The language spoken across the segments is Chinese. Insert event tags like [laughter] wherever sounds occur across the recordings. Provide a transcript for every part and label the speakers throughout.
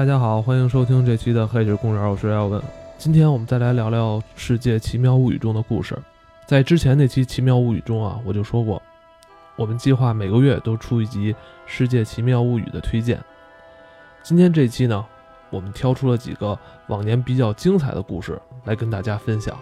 Speaker 1: 大家好，欢迎收听这期的《黑水公园》，我是耀文。今天我们再来聊聊《世界奇妙物语》中的故事。在之前那期《奇妙物语》中啊，我就说过，我们计划每个月都出一集《世界奇妙物语》的推荐。今天这期呢，我们挑出了几个往年比较精彩的故事来跟大家分享。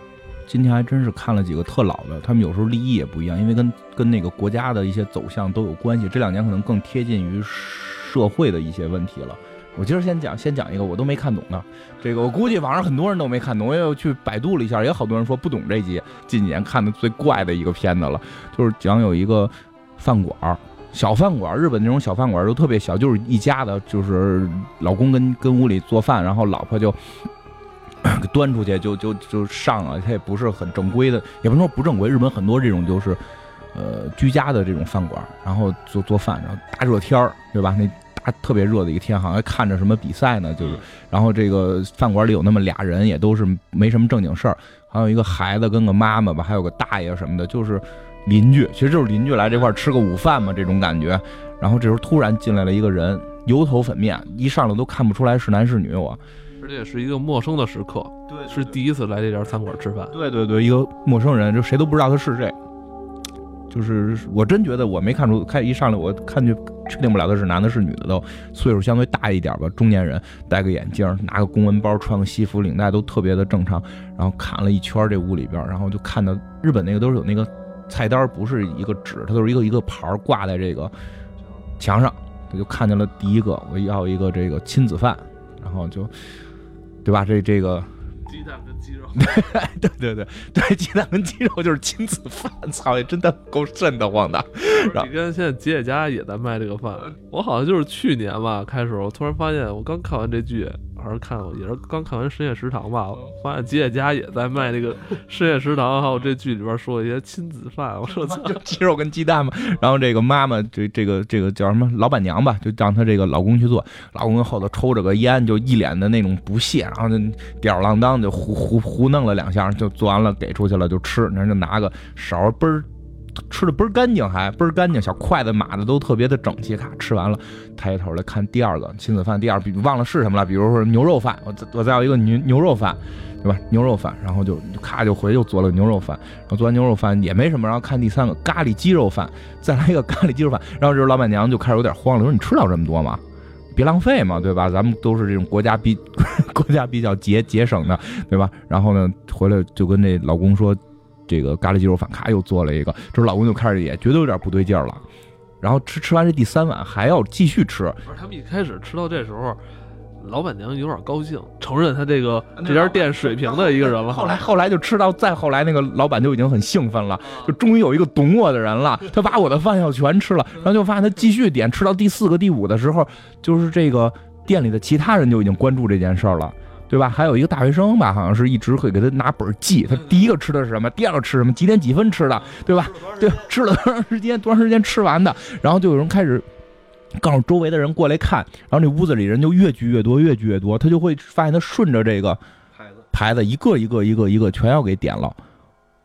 Speaker 2: 今天还真是看了几个特老的，他们有时候立意也不一样，因为跟跟那个国家的一些走向都有关系。这两年可能更贴近于社会的一些问题了。我今儿先讲，先讲一个我都没看懂的，这个我估计网上很多人都没看懂，我也去百度了一下，也好多人说不懂这集。近几年看的最怪的一个片子了，就是讲有一个饭馆儿，小饭馆儿，日本那种小饭馆儿都特别小，就是一家的，就是老公跟跟屋里做饭，然后老婆就。[coughs] 端出去就就就上了，它也不是很正规的，也不能说不正规。日本很多这种就是，呃，居家的这种饭馆，然后做做饭，然后大热天儿，对吧？那大特别热的一个天，好像看着什么比赛呢，就是。然后这个饭馆里有那么俩人，也都是没什么正经事儿，还有一个孩子跟个妈妈吧，还有个大爷什么的，就是邻居，其实就是邻居来这块吃个午饭嘛，这种感觉。然后这时候突然进来了一个人，油头粉面，一上来都看不出来是男是女，我。
Speaker 1: 而且是一个陌生的时刻，
Speaker 2: 对，
Speaker 1: 是第一次来这家餐馆吃饭。
Speaker 2: 对对对，一个陌生人，就谁都不知道他是谁。就是我真觉得我没看出，开一上来我看就确定不了他是男的是女的，都岁数相对大一点吧，中年人，戴个眼镜，拿个公文包，穿个西服，领带都特别的正常。然后看了一圈这屋里边，然后就看到日本那个都是有那个菜单，不是一个纸，它都是一个一个牌挂在这个墙上。我就看见了第一个，我要一个这个亲子饭，然后就。对吧？这这个
Speaker 1: 鸡蛋鸡肉，[laughs]
Speaker 2: 对对对对，鸡蛋跟鸡肉就是亲子饭，操，也真的够瘆得慌的。
Speaker 1: 你看现在吉野家也在卖这个饭，我好像就是去年吧开始，我突然发现，我刚看完这剧。还是看也是刚看完《深夜食堂》吧，发现吉野家也在卖这个《[laughs] 深夜食堂》，还有这剧里边说一些亲子饭。我说操，[laughs]
Speaker 2: 鸡肉跟鸡蛋嘛。然后这个妈妈，这这个这个叫什么老板娘吧，就让她这个老公去做。老公后头抽着个烟，就一脸的那种不屑，然后就吊儿郎当就胡胡胡弄了两下，就做完了给出去了，就吃。然后就拿个勺嘣儿。吃的倍儿干净，还倍儿干净，小筷子码的都特别的整齐。咔，吃完了，抬头来看第二个亲子饭，第二比忘了是什么了，比如说牛肉饭，我我再要一个牛牛肉饭，对吧？牛肉饭，然后就咔就回又做了牛肉饭，然后做完牛肉饭也没什么，然后看第三个咖喱鸡肉饭，再来一个咖喱鸡肉饭，然后这时候老板娘就开始有点慌了，说你吃了这么多吗？别浪费嘛，对吧？咱们都是这种国家比国家比较节节省的，对吧？然后呢，回来就跟那老公说。这个咖喱鸡肉饭，咔又做了一个，这老公就开始也觉得有点不对劲了，然后吃吃完这第三碗还要继续吃。
Speaker 1: 不是他们一开始吃到这时候，老板娘有点高兴，承认他这个这家店水平的一个人了。
Speaker 2: 后来后来就吃到再后来，那个老板就已经很兴奋了，就终于有一个懂我的人了，[laughs] 他把我的饭要全吃了，然后就发现他继续点，吃到第四个第五的时候，就是这个店里的其他人就已经关注这件事儿了。对吧？还有一个大学生吧，好像是一直会给他拿本记，他第一个吃的是什么，第二个吃什么，几点几分吃的，对吧？对，吃了多长时间，多长时间吃完的，然后就有人开始告诉周围的人过来看，然后那屋子里人就越聚越多，越聚越多，他就会发现他顺着这个牌子，牌子一个一个一个一个全要给点了，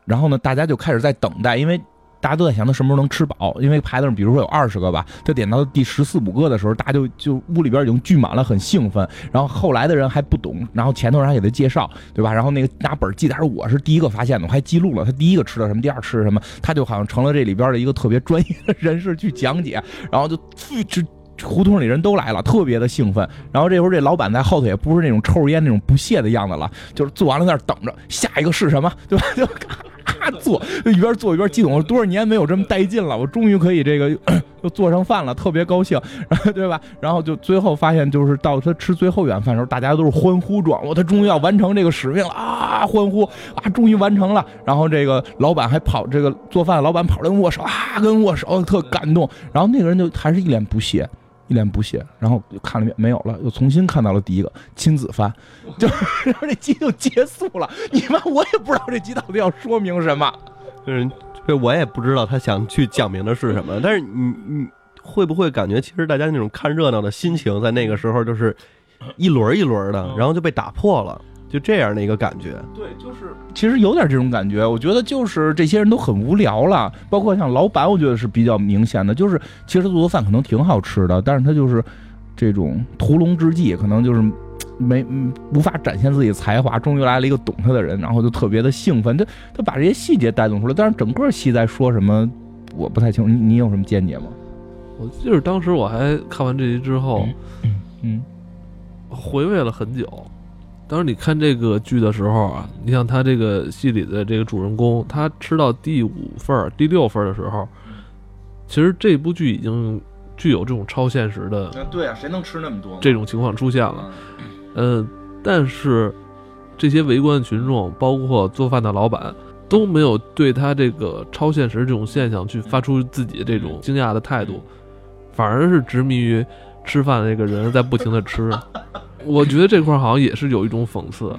Speaker 2: 然后呢，大家就开始在等待，因为。大家都在想他什么时候能吃饱，因为牌子上比如说有二十个吧，他点到第十四五个的时候，大家就就屋里边已经聚满了，很兴奋。然后后来的人还不懂，然后前头人还给他介绍，对吧？然后那个拿本记，他说我是第一个发现的，我还记录了他第一个吃的什么，第二吃什么，他就好像成了这里边的一个特别专业的人士去讲解，然后就这胡同里人都来了，特别的兴奋。然后这会儿这老板在后头也不是那种抽着烟那种不屑的样子了，就是做完了在那等着下一个是什么，对吧？就。啊做，一边做一边激动，我多少年没有这么带劲了，我终于可以这个又做上饭了，特别高兴，然后对吧？然后就最后发现，就是到他吃最后一碗饭的时候，大家都是欢呼状，我他终于要完成这个使命了啊！欢呼啊！终于完成了。然后这个老板还跑，这个做饭老板跑来握手啊，跟握手，特感动。然后那个人就还是一脸不屑。一脸不屑，然后又看了一遍，没有了，又重新看到了第一个亲子番，就 [laughs] 然后这集就结束了。你妈我也不知道这集到底要说明什么，
Speaker 3: 嗯，这我也不知道他想去讲明的是什么。但是你你会不会感觉，其实大家那种看热闹的心情，在那个时候就是一轮一轮的，然后就被打破了。就这样的一个感觉，
Speaker 2: 对，就是其实有点这种感觉。我觉得就是这些人都很无聊了，包括像老板，我觉得是比较明显的。就是其实做的饭可能挺好吃的，但是他就是这种屠龙之计，可能就是没嗯无法展现自己才华，终于来了一个懂他的人，然后就特别的兴奋。他他把这些细节带动出来，但是整个戏在说什么，我不太清楚。你你有什么见解吗？
Speaker 1: 我记得当时我还看完这集之后，
Speaker 2: 嗯
Speaker 1: 回味了很久。当时你看这个剧的时候啊，你像他这个戏里的这个主人公，他吃到第五份儿、第六份儿的时候，其实这部剧已经具有这种超现实的
Speaker 2: 对啊，谁能吃那么多
Speaker 1: 这种情况出现了。嗯，但是这些围观的群众，包括做饭的老板，都没有对他这个超现实这种现象去发出自己这种惊讶的态度，反而是执迷于吃饭的那个人在不停的吃。我觉得这块儿好像也是有一种讽刺，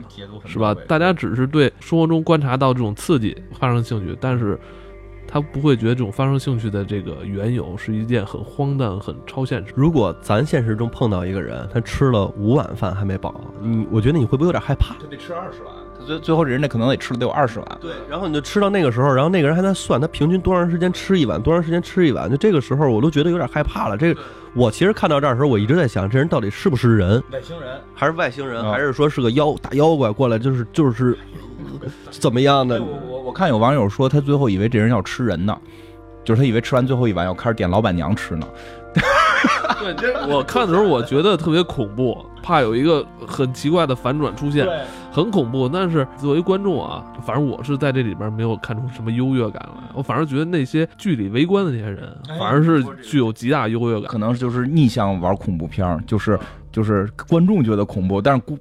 Speaker 1: 是吧？大家只是对生活中观察到这种刺激发生兴趣，但是他不会觉得这种发生兴趣的这个缘由是一件很荒诞、很超现实。
Speaker 3: 如果咱现实中碰到一个人，他吃了五碗饭还没饱，你我觉得你会不会有点害怕？
Speaker 2: 他得吃二十碗，他最最后这人家可能得吃了得有二十碗。
Speaker 3: 对，然后你就吃到那个时候，然后那个人还在算他平均多长时间吃一碗，多长时间吃一碗，就这个时候我都觉得有点害怕了。这个我其实看到这儿的时候，我一直在想，这人到底是不是人，
Speaker 2: 外星人。
Speaker 3: 还是外星人，
Speaker 2: 啊。
Speaker 3: 还是说是个妖大妖怪过来，就是就是怎么样的？
Speaker 2: 我我我看有网友说，他最后以为这人要吃人呢，就是他以为吃完最后一碗要开始点老板娘吃呢。
Speaker 1: 对，这 [laughs] 我看的时候我觉得特别恐怖，怕有一个很奇怪的反转出现，很恐怖。但是作为观众啊，反正我是在这里边没有看出什么优越感来，我反而觉得那些剧里围观的那些人，
Speaker 2: 哎
Speaker 1: 反而是具有极大优越感。
Speaker 2: 可能就是逆向玩恐怖片，就是就是观众觉得恐怖，但是故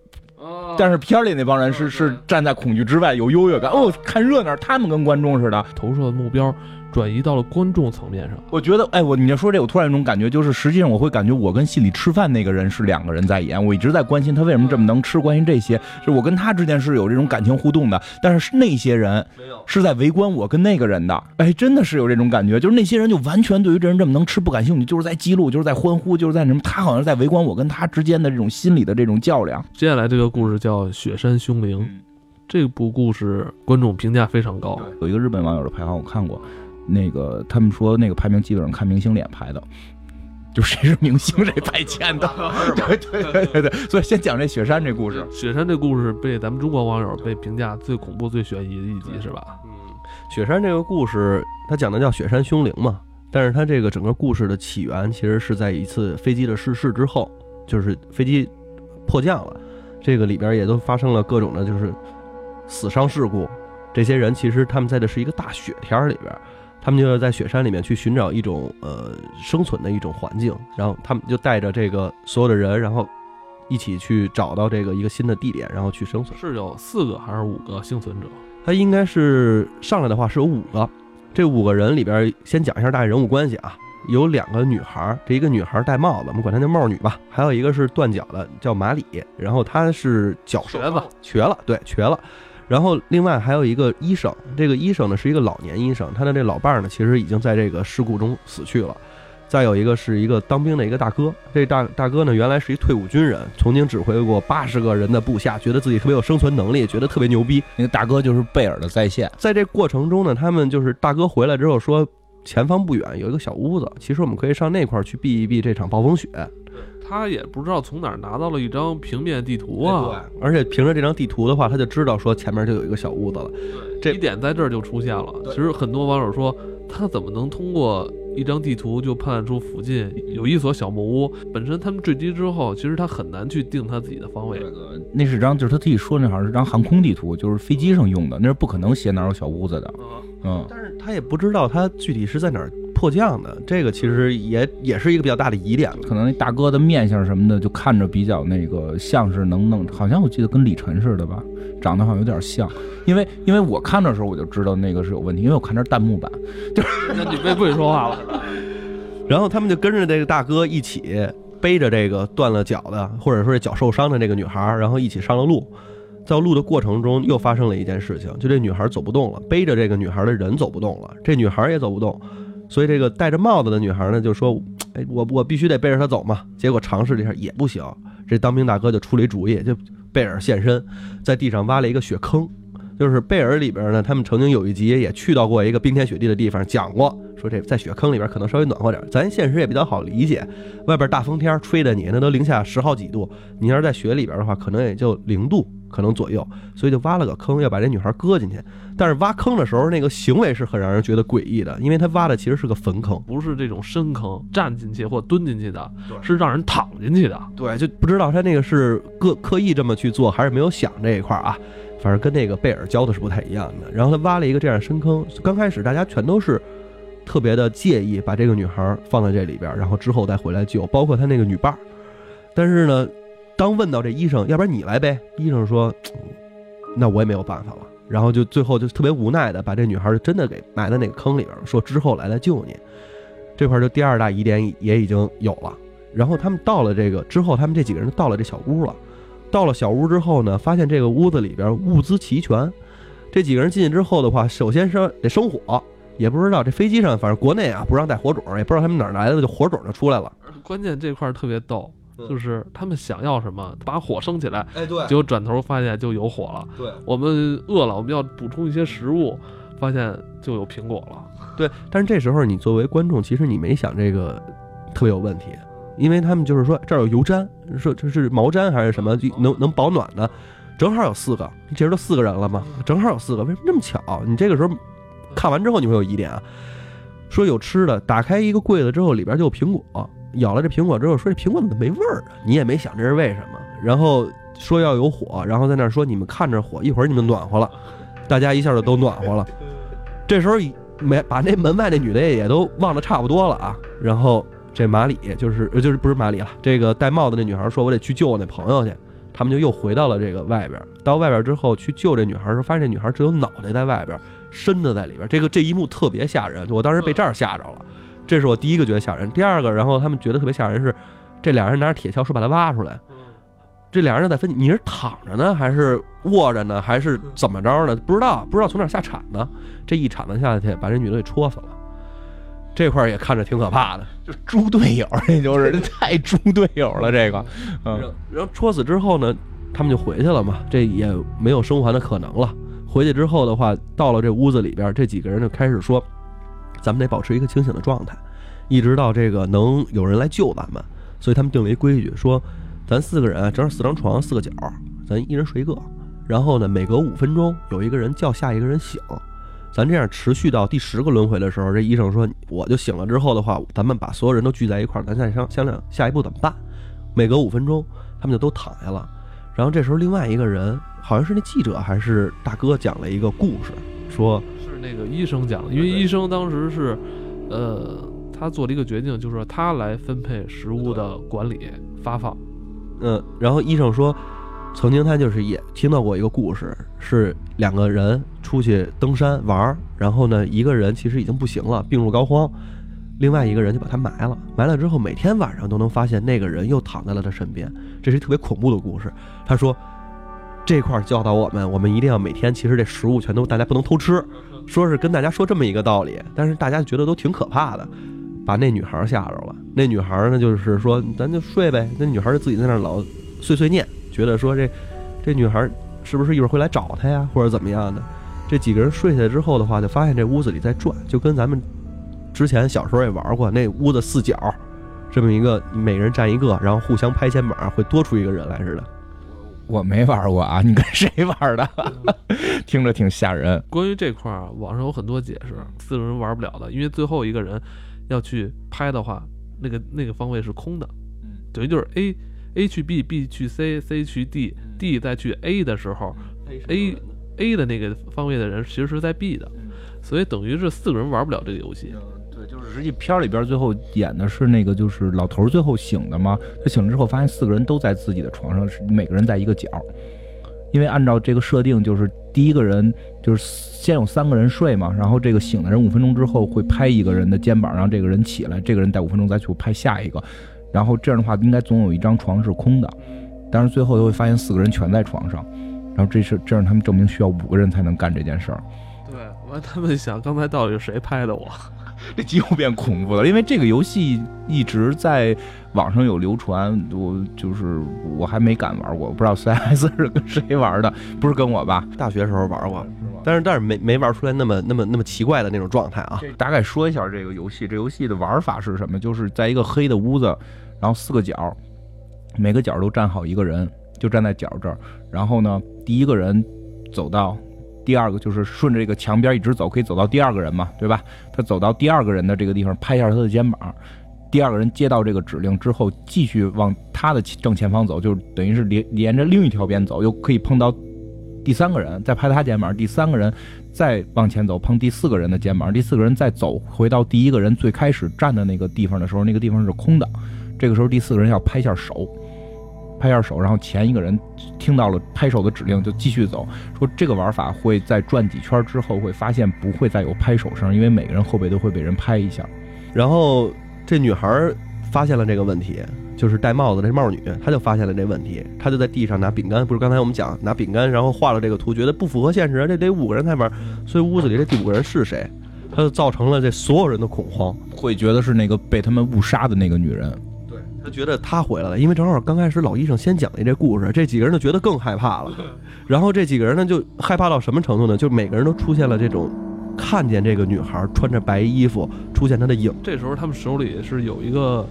Speaker 2: 但是片里那帮人是是站在恐惧之外，有优越感。哦，看热闹，他们跟观众似的。
Speaker 1: 投射的目标转移到了观众层面上。
Speaker 2: 我觉得，哎，我你要说这，我突然有种感觉，就是实际上我会感觉我跟戏里吃饭那个人是两个人在演。我一直在关心他为什么这么能吃，关心这些，是我跟他之间是有这种感情互动的。但是那些人
Speaker 3: 没有，
Speaker 2: 是在围观我跟那个人的，哎，真的是有这种感觉，就是那些人就完全对于这人这么能吃不感兴趣，就是在记录，就是在欢呼，就是在什么，他好像是在围观我跟他之间的这种心理的这种较量。
Speaker 1: 接下来这个故事叫《雪山凶灵》，这部故事观众评价非常高。
Speaker 2: 有一个日本网友的排行我看过，那个他们说那个排名基本上看明星脸排的。[laughs] 就谁是明星谁排前的，[laughs] 对对对对对，所以先讲这雪山这故事。
Speaker 1: 雪山这故事被咱们中国网友被评价最恐怖、最悬疑的一集是吧？
Speaker 3: 嗯，雪山这个故事，它讲的叫雪山凶灵嘛，但是它这个整个故事的起源其实是在一次飞机的失事之后，就是飞机迫降了，这个里边也都发生了各种的，就是死伤事故。这些人其实他们在的是一个大雪天里边，他们就要在雪山里面去寻找一种呃生存的一种环境，然后他们就带着这个所有的人，然后一起去找到这个一个新的地点，然后去生存。
Speaker 1: 是有四个还是五个幸存者？
Speaker 3: 他应该是上来的话是有五个，这五个人里边先讲一下大概人物关系啊，有两个女孩儿，这一个女孩儿戴帽子，我们管她叫帽女吧，还有一个是断脚的叫马里，然后她是脚
Speaker 1: 瘸子，
Speaker 3: 瘸了，对，瘸了。然后另外还有一个医生，这个医生呢是一个老年医生，他的这老伴儿呢其实已经在这个事故中死去了。再有一个是一个当兵的一个大哥，这大大哥呢原来是一退伍军人，曾经指挥过八十个人的部下，觉得自己特别有生存能力，觉得特别牛逼。
Speaker 2: 那个大哥就是贝尔的再现，
Speaker 3: 在这过程中呢，他们就是大哥回来之后说，前方不远有一个小屋子，其实我们可以上那块儿去避一避这场暴风雪。
Speaker 1: 他也不知道从哪儿拿到了一张平面地图啊，
Speaker 3: 而且凭着这张地图的话，他就知道说前面就有一个小屋子了。这
Speaker 1: 一点在这儿就出现了。其实很多网友说，他怎么能通过一张地图就判断出附近有一所小木屋？本身他们坠机之后，其实他很难去定他自己的方位。
Speaker 2: 那是张就是他自己说那好像是张航空地图，就是飞机上用的，那是不可能写哪有小屋子的。嗯，
Speaker 3: 但是他也不知道他具体是在哪儿迫降的，这个其实也也是一个比较大的疑点了。
Speaker 2: 可能那大哥的面相什么的，就看着比较那个像是能弄，好像我记得跟李晨似的吧，长得好像有点像。因为因为我看的时候我就知道那个是有问题，因为我看这弹幕版，[laughs]
Speaker 1: 那你别不许说话了。[laughs]
Speaker 3: 然后他们就跟着这个大哥一起背着这个断了脚的，或者说是脚受伤的这个女孩，然后一起上了路。在路的过程中，又发生了一件事情，就这女孩走不动了，背着这个女孩的人走不动了，这女孩也走不动，所以这个戴着帽子的女孩呢就说：“哎，我我必须得背着她走嘛。”结果尝试了一下也不行，这当兵大哥就出了一主意，就贝尔现身，在地上挖了一个雪坑，就是贝尔里边呢，他们曾经有一集也去到过一个冰天雪地的地方，讲过说这在雪坑里边可能稍微暖和点儿。咱现实也比较好理解，外边大风天吹的你那都零下十好几度，你要是在雪里边的话，可能也就零度可能左右，所以就挖了个坑，要把这女孩搁进去。但是挖坑的时候，那个行为是很让人觉得诡异的，因为他挖的其实是个坟坑。
Speaker 1: 不是这种深坑站进去或蹲进去的，是让人躺进去的。
Speaker 3: 对，就不知道他那个是刻刻意这么去做，还是没有想这一块儿啊。反正跟那个贝尔教的是不太一样的。然后他挖了一个这样的深坑，刚开始大家全都是特别的介意把这个女孩放在这里边，然后之后再回来救，包括他那个女伴儿。但是呢，当问到这医生，要不然你来呗？医生说，那我也没有办法了。然后就最后就特别无奈的把这女孩就真的给埋在那个坑里边，说之后来来救你。这块儿就第二大疑点也已经有了。然后他们到了这个之后，他们这几个人到了这小屋了。到了小屋之后呢，发现这个屋子里边物资齐全。这几个人进去之后的话，首先是得生火，也不知道这飞机上，反正国内啊不让带火种，也不知道他们哪儿来的，就火种就出来了。[laughs]
Speaker 1: 关键这块儿特别逗，
Speaker 3: 嗯
Speaker 1: 就是他们想要什么，把火升起来，
Speaker 3: 哎，对
Speaker 1: 结果转头发现就有火了。
Speaker 3: 对
Speaker 1: 我们饿了，我们要补充一些食物，发现就有苹果了。
Speaker 3: 对，但是这时候你作为观众，其实你没想这个特别有问题，因为他们就是说这儿有油毡，说这是毛毡还是什么能能保暖的，正好有四个，这时候都四个人了嘛，正好有四个，为什么这么巧？你这个时候看完之后你会有疑点啊，说有吃的，打开一个柜子之后里边就有苹果，咬了这苹果之后说这苹果怎么没味儿啊？你也没想这是为什么，然后说要有火，然后在那儿说你们看着火，一会儿你们暖和了，大家一下就都暖和了。[laughs] 这时候没把那门外那女的也都忘得差不多了啊。然后这马里就是呃就是不是马里了，这个戴帽子那女孩说：“我得去救我那朋友去。”他们就又回到了这个外边。到外边之后去救这女孩的时候，发现这女孩只有脑袋在外边，身子在里边。这个这一幕特别吓人，我当时被这儿吓着了。这是我第一个觉得吓人。第二个，然后他们觉得特别吓人是，这俩人拿着铁锹说把她挖出来。这俩人在分析，你是躺着呢，还是卧着呢，还是怎么着呢？不知道，不知道从哪儿下铲子。这一铲子下去，把这女的给戳死了。这块儿也看着挺可怕的。
Speaker 2: 就猪队友，这就是这太猪队友了。这个，嗯，
Speaker 3: 然后戳死之后呢，他们就回去了嘛，这也没有生还的可能了。回去之后的话，到了这屋子里边，这几个人就开始说，咱们得保持一个清醒的状态，一直到这个能有人来救咱们。所以他们定了一规矩，说咱四个人啊正好四张床四个角，咱一人睡一个。然后呢，每隔五分钟有一个人叫下一个人醒。咱这样持续到第十个轮回的时候，这医生说，我就醒了之后的话，咱们把所有人都聚在一块儿，咱再商商量下一步怎么办。每隔五分钟，他们就都躺下了。然后这时候，另外一个人好像是那记者还是大哥讲了一个故事，说
Speaker 1: 是那个医生讲的，因为医生当时是，呃，他做了一个决定，就是说他来分配食物的管理发放。
Speaker 3: 嗯，然后医生说，曾经他就是也听到过一个故事，是两个人出去登山玩儿，然后呢，一个人其实已经不行了，病入膏肓，另外一个人就把他埋了，埋了之后，每天晚上都能发现那个人又躺在了他身边，这是特别恐怖的故事。他说，这块儿教导我们，我们一定要每天，其实这食物全都大家不能偷吃，说是跟大家说这么一个道理，但是大家觉得都挺可怕的。把那女孩吓着了。那女孩呢，就是说咱就睡呗。那女孩就自己在那儿老碎碎念，觉得说这这女孩儿是不是一会儿会来找他呀，或者怎么样的。这几个人睡下来之后的话，就发现这屋子里在转，就跟咱们之前小时候也玩过那屋子四角，这么一个每个人站一个，然后互相拍肩膀，会多出一个人来似的。
Speaker 2: 我没玩过啊，你跟谁玩的？[laughs] 听着挺吓人。
Speaker 1: 关于这块儿啊，网上有很多解释，四个人玩不了的，因为最后一个人要去拍的话，那个那个方位是空的，等于就是 A A 去 B，B 去 C，C 去 D，D 再去 A 的时候，A A 的那个方位的人其实是在 B 的，所以等于是四个人玩不了这个游戏。
Speaker 2: 对，就是实际片儿里边最后演的是那个，就是老头儿最后醒的嘛。他醒了之后，发现四个人都在自己的床上，是每个人在一个角。因为按照这个设定，就是第一个人就是先有三个人睡嘛，然后这个醒的人五分钟之后会拍一个人的肩膀，让这个人起来，这个人待五分钟再去拍下一个，然后这样的话应该总有一张床是空的。但是最后又会发现四个人全在床上，然后这是这让他们证明需要五个人才能干这件事儿。
Speaker 1: 对，完他们想刚才到底是谁拍的我？[laughs]
Speaker 2: 这集又变恐怖了，因为这个游戏一直在网上有流传，我就是我还没敢玩过，我不知道 CS 是跟谁玩的，不是跟我吧？
Speaker 3: 大学时候玩过，但是但是没没玩出来那么那么那么奇怪的那种状态啊。
Speaker 2: 大概说一下这个游戏，这游戏的玩法是什么？就是在一个黑的屋子，然后四个角，每个角都站好一个人，就站在角这儿，然后呢，第一个人走到。第二个就是顺着这个墙边一直走，可以走到第二个人嘛，对吧？他走到第二个人的这个地方，拍一下他的肩膀。第二个人接到这个指令之后，继续往他的正前方走，就是等于是连连着另一条边走，又可以碰到第三个人，再拍他肩膀。第三个人再往前走，碰第四个人的肩膀。第四个人再走回到第一个人最开始站的那个地方的时候，那个地方是空的。这个时候第四个人要拍一下手。拍下手，然后前一个人听到了拍手的指令，就继续走。说这个玩法会在转几圈之后，会发现不会再有拍手声，因为每个人后背都会被人拍一下。
Speaker 3: 然后这女孩发现了这个问题，就是戴帽子这帽女，她就发现了这问题，她就在地上拿饼干，不是刚才我们讲拿饼干，然后画了这个图，觉得不符合现实，这得五个人才玩，所以屋子里这第五个人是谁？她就造成了这所有人的恐慌，
Speaker 2: 会觉得是那个被他们误杀的那个女人。
Speaker 3: 他觉得他回来了，因为正好刚开始老医生先讲的这故事，这几个人就觉得更害怕了。[laughs] 然后这几个人呢，就害怕到什么程度呢？就每个人都出现了这种看见这个女孩穿着白衣服出现她的影。
Speaker 1: 这时候他们手里是有一个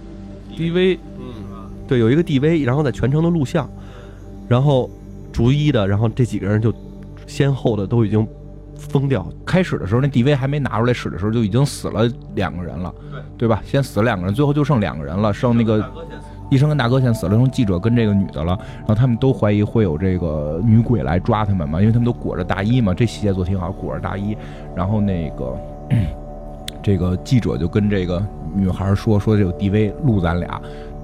Speaker 1: DV，
Speaker 3: 嗯，对，有一个 DV，然后在全程的录像，然后逐一的，然后这几个人就先后的都已经。疯掉！
Speaker 2: 开始的时候，那 DV 还没拿出来使的时候，就已经死了两个人了，对
Speaker 3: 对
Speaker 2: 吧？先死了两个人，最后就剩两个人了，剩那个医生跟大哥先死了，剩记者跟这个女的了。然后他们都怀疑会有这个女鬼来抓他们嘛，因为他们都裹着大衣嘛，这细节做挺好，裹着大衣。然后那个 [clears throat] 这个记者就跟这个女孩说：“说这个 DV 录咱俩，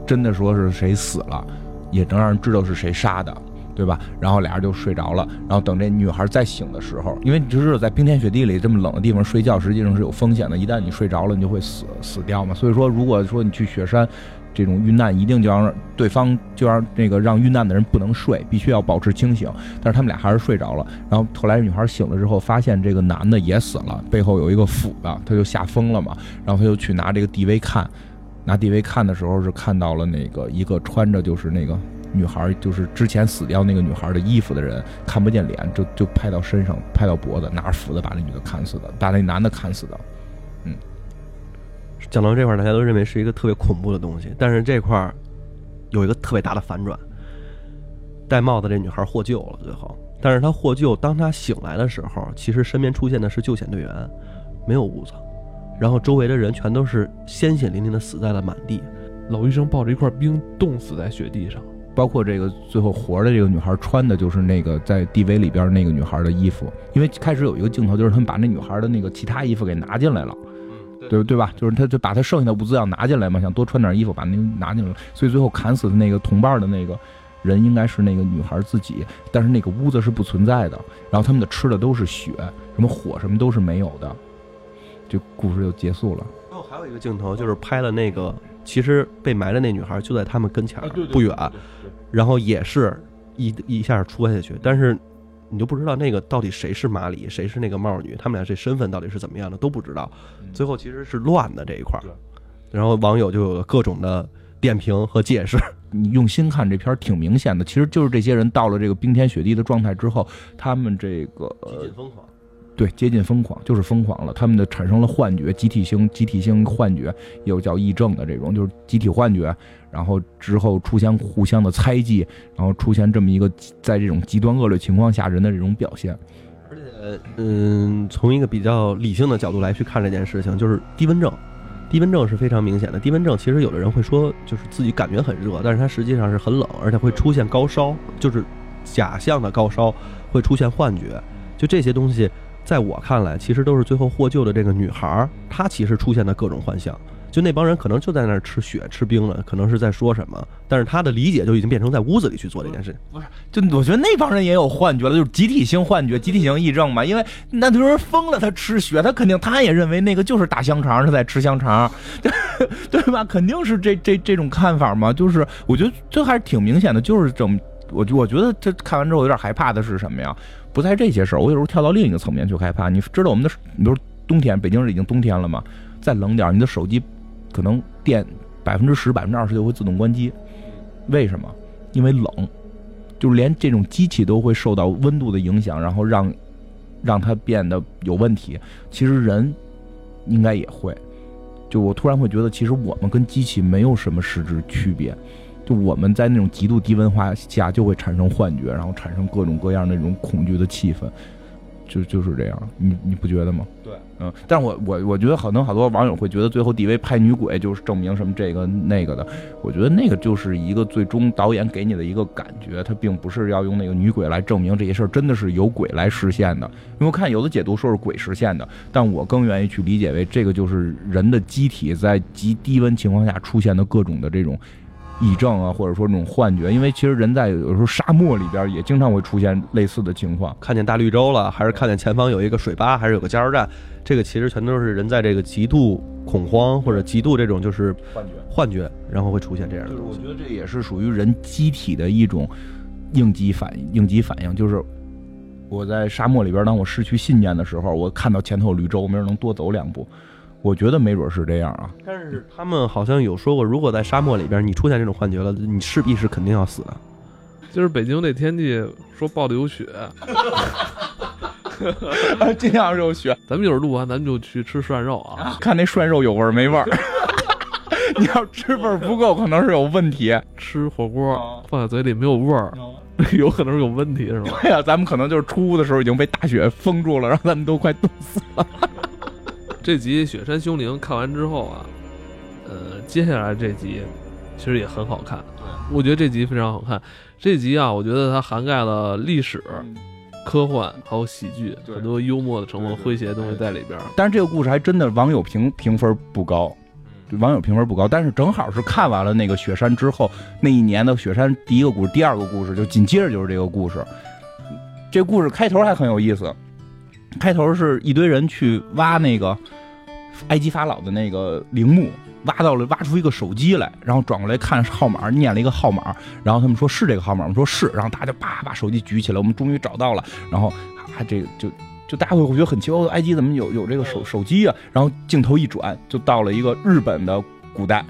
Speaker 2: 真的说是谁死了，也能让人知道是谁杀的。”对吧？然后俩人就睡着了。然后等这女孩再醒的时候，因为你知道在冰天雪地里这么冷的地方睡觉，实际上是有风险的。一旦你睡着了，你就会死死掉嘛。所以说，如果说你去雪山，这种遇难一定就让对方就让那个让遇难的人不能睡，必须要保持清醒。但是他们俩还是睡着了。然后后来女孩醒了之后，发现这个男的也死了，背后有一个斧子，他就吓疯了嘛。然后他就去拿这个 DV 看，拿 DV 看的时候是看到了那个一个穿着就是那个。女孩就是之前死掉那个女孩的衣服的人，看不见脸，就就拍到身上，拍到脖子，拿着斧子把那女的砍死的，把那男的砍死的。嗯，
Speaker 3: 讲到这块儿，大家都认为是一个特别恐怖的东西，但是这块儿有一个特别大的反转，戴帽子这女孩获救了，最后，但是她获救，当她醒来的时候，其实身边出现的是救险队员，没有屋子，然后周围的人全都是鲜血淋淋的死在了满地，
Speaker 1: 老医生抱着一块冰冻死在雪地上。
Speaker 2: 包括这个最后活的这个女孩穿的就是那个在 DV 里边那个女孩的衣服，因为开始有一个镜头就是他们把那女孩的那个其他衣服给拿进来了，对对吧？就是他就把他剩下的物资要拿进来嘛，想多穿点衣服把那拿进来，所以最后砍死的那个同伴的那个人应该是那个女孩自己，但是那个屋子是不存在的，然后他们的吃的都是血，什么火什么都是没有的，这故事就结束了。
Speaker 3: 然后还有一个镜头就是拍了那个。其实被埋的那女孩就在他们跟前不远，然后也是一一下戳下去，但是你就不知道那个到底谁是马里，谁是那个帽女，他们俩这身份到底是怎么样的都不知道。最后其实是乱的这一块儿，然后网友就有了各种的点评和解释。
Speaker 2: 你用心看这片儿挺明显的，其实就是这些人到了这个冰天雪地的状态之后，他们这个
Speaker 3: 疯狂。
Speaker 2: 对，接近疯狂，就是疯狂了。他们的产生了幻觉，集体性、集体性幻觉，有叫癔症的这种，就是集体幻觉。然后之后出现互相的猜忌，然后出现这么一个在这种极端恶劣情况下人的这种表现。
Speaker 3: 而且，嗯，从一个比较理性的角度来去看这件事情，就是低温症。低温症是非常明显的。低温症其实有的人会说，就是自己感觉很热，但是它实际上是很冷，而且会出现高烧，就是假象的高烧，会出现幻觉。就这些东西。在我看来，其实都是最后获救的这个女孩，她其实出现的各种幻象。就那帮人可能就在那儿吃雪吃冰了，可能是在说什么，但是她的理解就已经变成在屋子里去做这件事情。
Speaker 2: 不是，就我觉得那帮人也有幻觉了，就是集体性幻觉、集体性癔症嘛。因为那就是疯了，他吃雪，他肯定他也认为那个就是大香肠是在吃香肠，[laughs] 对吧？肯定是这这这种看法嘛。就是我觉得这还是挺明显的，就是整。我我觉得这看完之后有点害怕的是什么呀？不在这些事儿，我有时候跳到另一个层面去害怕。你知道我们的，你比如冬天，北京是已经冬天了嘛？再冷点，你的手机可能电百分之十、百分之二十就会自动关机。为什么？因为冷，就是连这种机器都会受到温度的影响，然后让让它变得有问题。其实人应该也会。就我突然会觉得，其实我们跟机器没有什么实质区别。就我们在那种极度低温化下，就会产生幻觉，然后产生各种各样那种恐惧的气氛。就就是这样，你你不觉得吗？
Speaker 3: 对，
Speaker 2: 嗯，但是我我我觉得可能好多网友会觉得最后 DV 拍女鬼就是证明什么这个那个的，我觉得那个就是一个最终导演给你的一个感觉，他并不是要用那个女鬼来证明这些事儿真的是由鬼来实现的。因为我看有的解读说是鬼实现的，但我更愿意去理解为这个就是人的机体在极低温情况下出现的各种的这种。癔症啊，或者说那种幻觉，因为其实人在有时候沙漠里边也经常会出现类似的情况，
Speaker 3: 看见大绿洲了，还是看见前方有一个水坝，还是有个加油站，这个其实全都是人在这个极度恐慌或者极度这种就是
Speaker 2: 幻觉，
Speaker 3: 幻觉，然后会出现这样的。
Speaker 2: 就是我觉得这也是属于人机体的一种应激反应，应激反应就是我在沙漠里边，当我失去信念的时候，我看到前头有绿洲，没准能多走两步。我觉得没准是这样啊，
Speaker 3: 但是他们好像有说过，如果在沙漠里边你出现这种幻觉了，你势必是肯定要死的。
Speaker 1: 就是北京这天气说报的有雪，[laughs]
Speaker 2: 今天是有雪。
Speaker 1: 咱们一会儿录完，咱们就去吃涮肉啊，
Speaker 2: 看那涮肉有味儿没味儿。[laughs] 你要吃味儿不够，可能是有问题。
Speaker 1: 吃火锅放在嘴里没有味儿，[laughs] 有可能是有问题，是吧？
Speaker 2: 对呀，咱们可能就是出屋的时候已经被大雪封住了，然后咱们都快冻死了。
Speaker 1: 这集《雪山凶灵》看完之后啊，呃，接下来这集其实也很好看。我觉得这集非常好看。这集啊，我觉得它涵盖了历史、科幻还有喜剧，很多幽默的成分、诙谐的东西在里边。
Speaker 2: 但是这个故事还真的网友评评分不高，网友评分不高。但是正好是看完了那个雪山之后，那一年的雪山第一个故事、第二个故事，就紧接着就是这个故事。这故事开头还很有意思。开头是一堆人去挖那个埃及法老的那个陵墓，挖到了，挖出一个手机来，然后转过来看号码，念了一个号码，然后他们说是这个号码我们？说是，然后大家就叭把手机举起来，我们终于找到了，然后啊，这个就就大家会会觉得很奇怪，埃及怎么有有这个手手机啊？然后镜头一转，就到了一个日本的古代，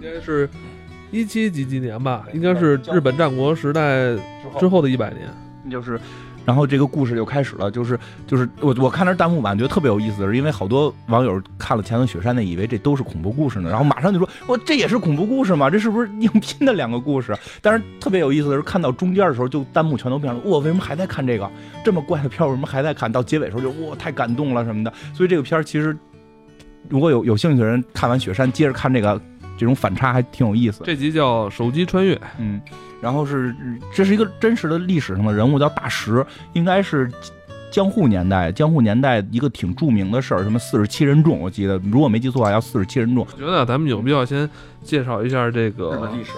Speaker 1: 应该是一七几几年吧，应该是日本战国时代之后的一百年，
Speaker 2: 就是。然后这个故事就开始了，就是就是我我看那弹幕版觉得特别有意思的是，因为好多网友看了《前头雪山》的，以为这都是恐怖故事呢，然后马上就说：“我这也是恐怖故事吗？这是不是硬 [laughs] 拼的两个故事？”但是特别有意思的是，看到中间的时候，就弹幕全都变了：“我为什么还在看这个这么怪的片？为什么还在看到结尾的时候就哇太感动了什么的？”所以这个片儿其实如果有有兴趣的人看完《雪山》，接着看这个，这种反差还挺有意思。
Speaker 1: 这集叫《手机穿越》，
Speaker 2: 嗯。然后是，这是一个真实的历史上的人物，叫大石，应该是江户年代，江户年代一个挺著名的事儿，什么四十七人众，我记得，如果没记错的话，要四十七人众。
Speaker 1: 我觉得咱们有必要先介绍一下这个
Speaker 2: 历史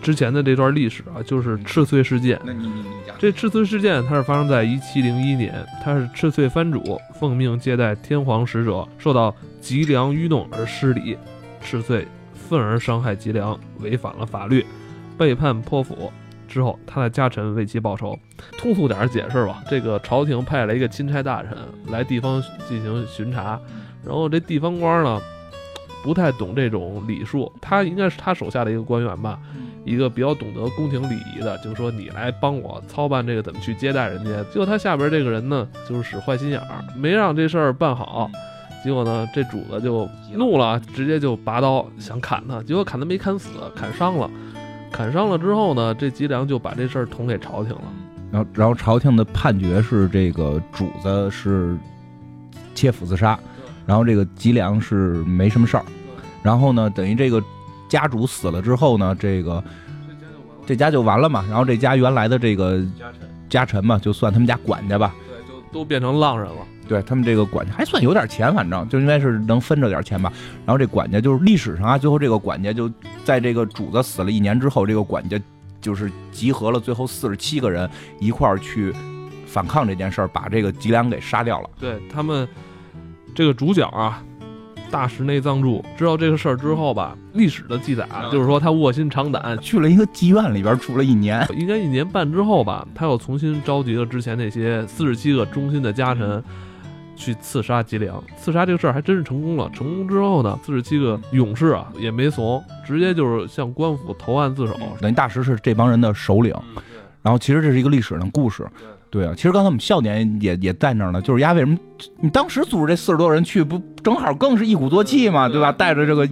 Speaker 1: 之前的这段历史啊，就是赤穗事件。
Speaker 2: 那你你你讲，
Speaker 1: 这赤穗事件它是发生在一七零一年，它是赤穗藩主奉命接待天皇使者，受到吉良愚弄而失礼，赤穗愤而伤害吉良，违反了法律。背叛破釜之后，他的家臣为其报仇。通俗点解释吧，这个朝廷派了一个钦差大臣来地方进行巡查，然后这地方官呢不太懂这种礼数，他应该是他手下的一个官员吧，一个比较懂得宫廷礼仪的，就是说你来帮我操办这个怎么去接待人家。结果他下边这个人呢，就是使坏心眼儿，没让这事儿办好。结果呢，这主子就怒了，直接就拔刀想砍他，结果砍他没砍死，砍伤了。砍伤了之后呢，这吉良就把这事儿捅给朝廷了。
Speaker 2: 然后，然后朝廷的判决是这个主子是切腹自杀，然后这个吉良是没什么事儿。然后呢，等于这个家主死了之后呢，这个这家就完了嘛。然后这家原来的这个
Speaker 1: 家臣
Speaker 2: 家臣嘛，就算他们家管家吧。
Speaker 1: 对，就都变成浪人了。
Speaker 2: 对他们这个管家还算有点钱，反正就应该是能分着点钱吧。然后这管家就是历史上啊，最后这个管家就在这个主子死了一年之后，这个管家就是集合了最后四十七个人一块儿去反抗这件事儿，把这个吉良给杀掉了。
Speaker 1: 对他们这个主角啊，大石内藏助知道这个事儿之后吧，历史的记载啊，就是说他卧薪尝胆，
Speaker 2: 去了一个妓院里边住了一年，
Speaker 1: 应该一年半之后吧，他又重新召集了之前那些四十七个忠心的家臣。去刺杀吉良，刺杀这个事儿还真是成功了。成功之后呢，四十七个勇士啊也没怂，直接就是向官府投案自首。
Speaker 2: 等于大石是这帮人的首领，然后其实这是一个历史的故事。对啊，其实刚才我们笑点也也在那儿呢，就是丫为什么你当时组织这四十多人去，不正好更是一鼓作气嘛，对吧？带着这个。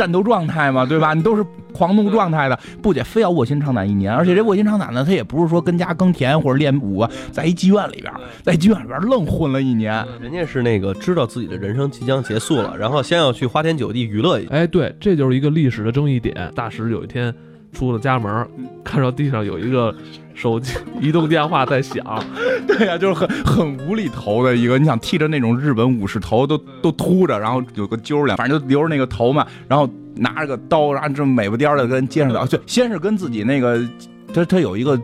Speaker 2: 战斗状态嘛，对吧？[laughs] 你都是狂怒状态的，不仅非要卧薪尝胆一年。而且这卧薪尝胆呢，他也不是说跟家耕田或者练武啊，在一妓院里边，在妓院里边愣混了一年。
Speaker 3: 人家是那个知道自己的人生即将结束了，然后先要去花天酒地娱乐一下。
Speaker 1: 哎，对，这就是一个历史的争议点。大石有一天出了家门，看到地上有一个。手机移动电话在响，[laughs]
Speaker 2: 对呀，就是很很无厘头的一个。你想剃着那种日本武士头，都都秃着，然后有个揪儿，反正就留着那个头嘛。然后拿着个刀，然后这么美不颠的跟街上走。就先是跟自己那个，他他有一个，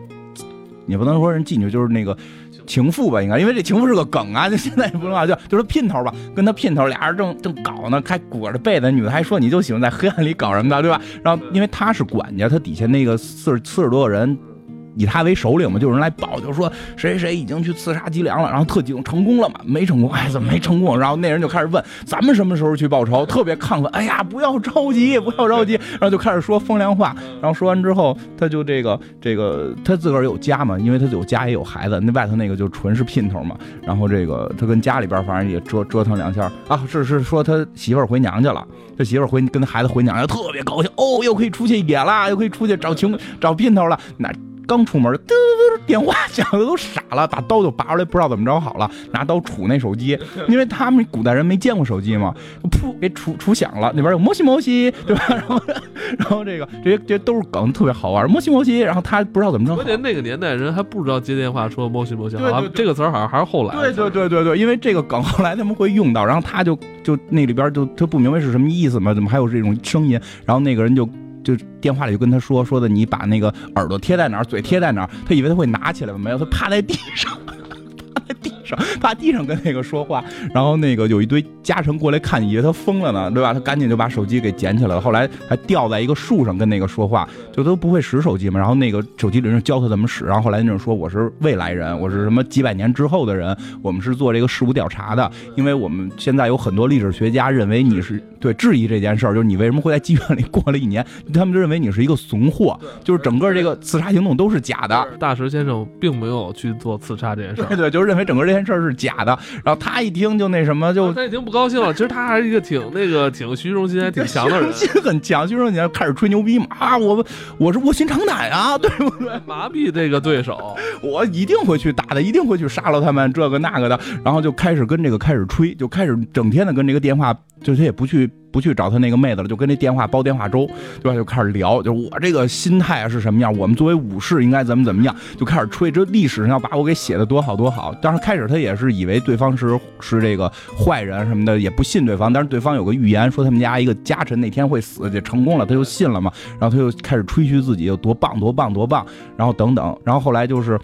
Speaker 2: 也不能说人妓女，就是那个情妇吧，应该，因为这情妇是个梗啊，[laughs] 就现在也不能话叫，就是姘头吧，跟他姘头俩人正正搞呢，还裹着被子，女的还说你就喜欢在黑暗里搞什么的，对吧？然后因为他是管家，他底下那个四十四十多个人。以他为首领嘛，就有人来报，就说谁谁谁已经去刺杀吉良了，然后特激动，成功了嘛？没成功，哎，怎么没成功？然后那人就开始问咱们什么时候去报仇，特别亢奋。哎呀，不要着急，不要着急。然后就开始说风凉话。然后说完之后，他就这个这个，他自个儿有家嘛，因为他有家也有孩子，那外头那个就纯是姘头嘛。然后这个他跟家里边反正也折折腾两下啊，是是说他媳妇儿回娘家了，他媳妇儿回跟他孩子回娘家，特别高兴哦，又可以出去野啦，又可以出去找情找姘头了。那。刚出门，嘟嘟嘟，电话响的都傻了，把刀就拔出来，不知道怎么着好了，拿刀杵那手机，因为他们古代人没见过手机嘛，噗给杵杵响了，那边有摩西摩西，对吧？[laughs] 然后然后这个这些这些都是梗，特别好玩，摩西摩西。然后他不知道怎么着，
Speaker 1: 关键那个年代人还不知道接电话说摩西摩西，好像这个词儿好像还是后来。
Speaker 2: 对对对对对，因为这个梗后来他们会用到，然后他就就那里边就他不明白是什么意思嘛，怎么还有这种声音？然后那个人就。就电话里就跟他说说的，你把那个耳朵贴在哪儿，嘴贴在哪儿，他以为他会拿起来吗？没有，他趴在地上。上，[laughs] 趴地上跟那个说话，然后那个有一堆家臣过来看，以为他疯了呢，对吧？他赶紧就把手机给捡起来了。后来还吊在一个树上跟那个说话，就都不会使手机嘛。然后那个手机里人教他怎么使。然后后来那种说我是未来人，我是什么几百年之后的人，我们是做这个事物调查的，因为我们现在有很多历史学家认为你是对质疑这件事儿，就是你为什么会在妓院里过了一年？他们就认为你是一个怂货，就是整个这个刺杀行动都是假的。
Speaker 1: 大石先生并没有去做刺杀这件事，
Speaker 2: 对对，就是认为整个这件事儿是假的。然后他一听就那什么，就
Speaker 1: 他已经不高兴了。其实他还是一个挺那个挺虚荣心还挺强的人，
Speaker 2: 虚荣心很强。虚荣心开始吹牛逼嘛啊，我我是卧薪尝胆啊，对不对？
Speaker 1: 麻痹这个对手，
Speaker 2: 我一定会去打的，一定会去杀了他们这个那个的。然后就开始跟这个开始吹，就开始整天的跟这个电话，就他也不去。不去找他那个妹子了，就跟那电话煲电话粥，对吧？就开始聊，就我这个心态是什么样？我们作为武士应该怎么怎么样？就开始吹，这历史上要把我给写的多好多好。当时开始他也是以为对方是是这个坏人什么的，也不信对方。但是对方有个预言说他们家一个家臣那天会死，就成功了，他就信了嘛。然后他就开始吹嘘自己有多棒多棒多棒，然后等等，然后后来就是。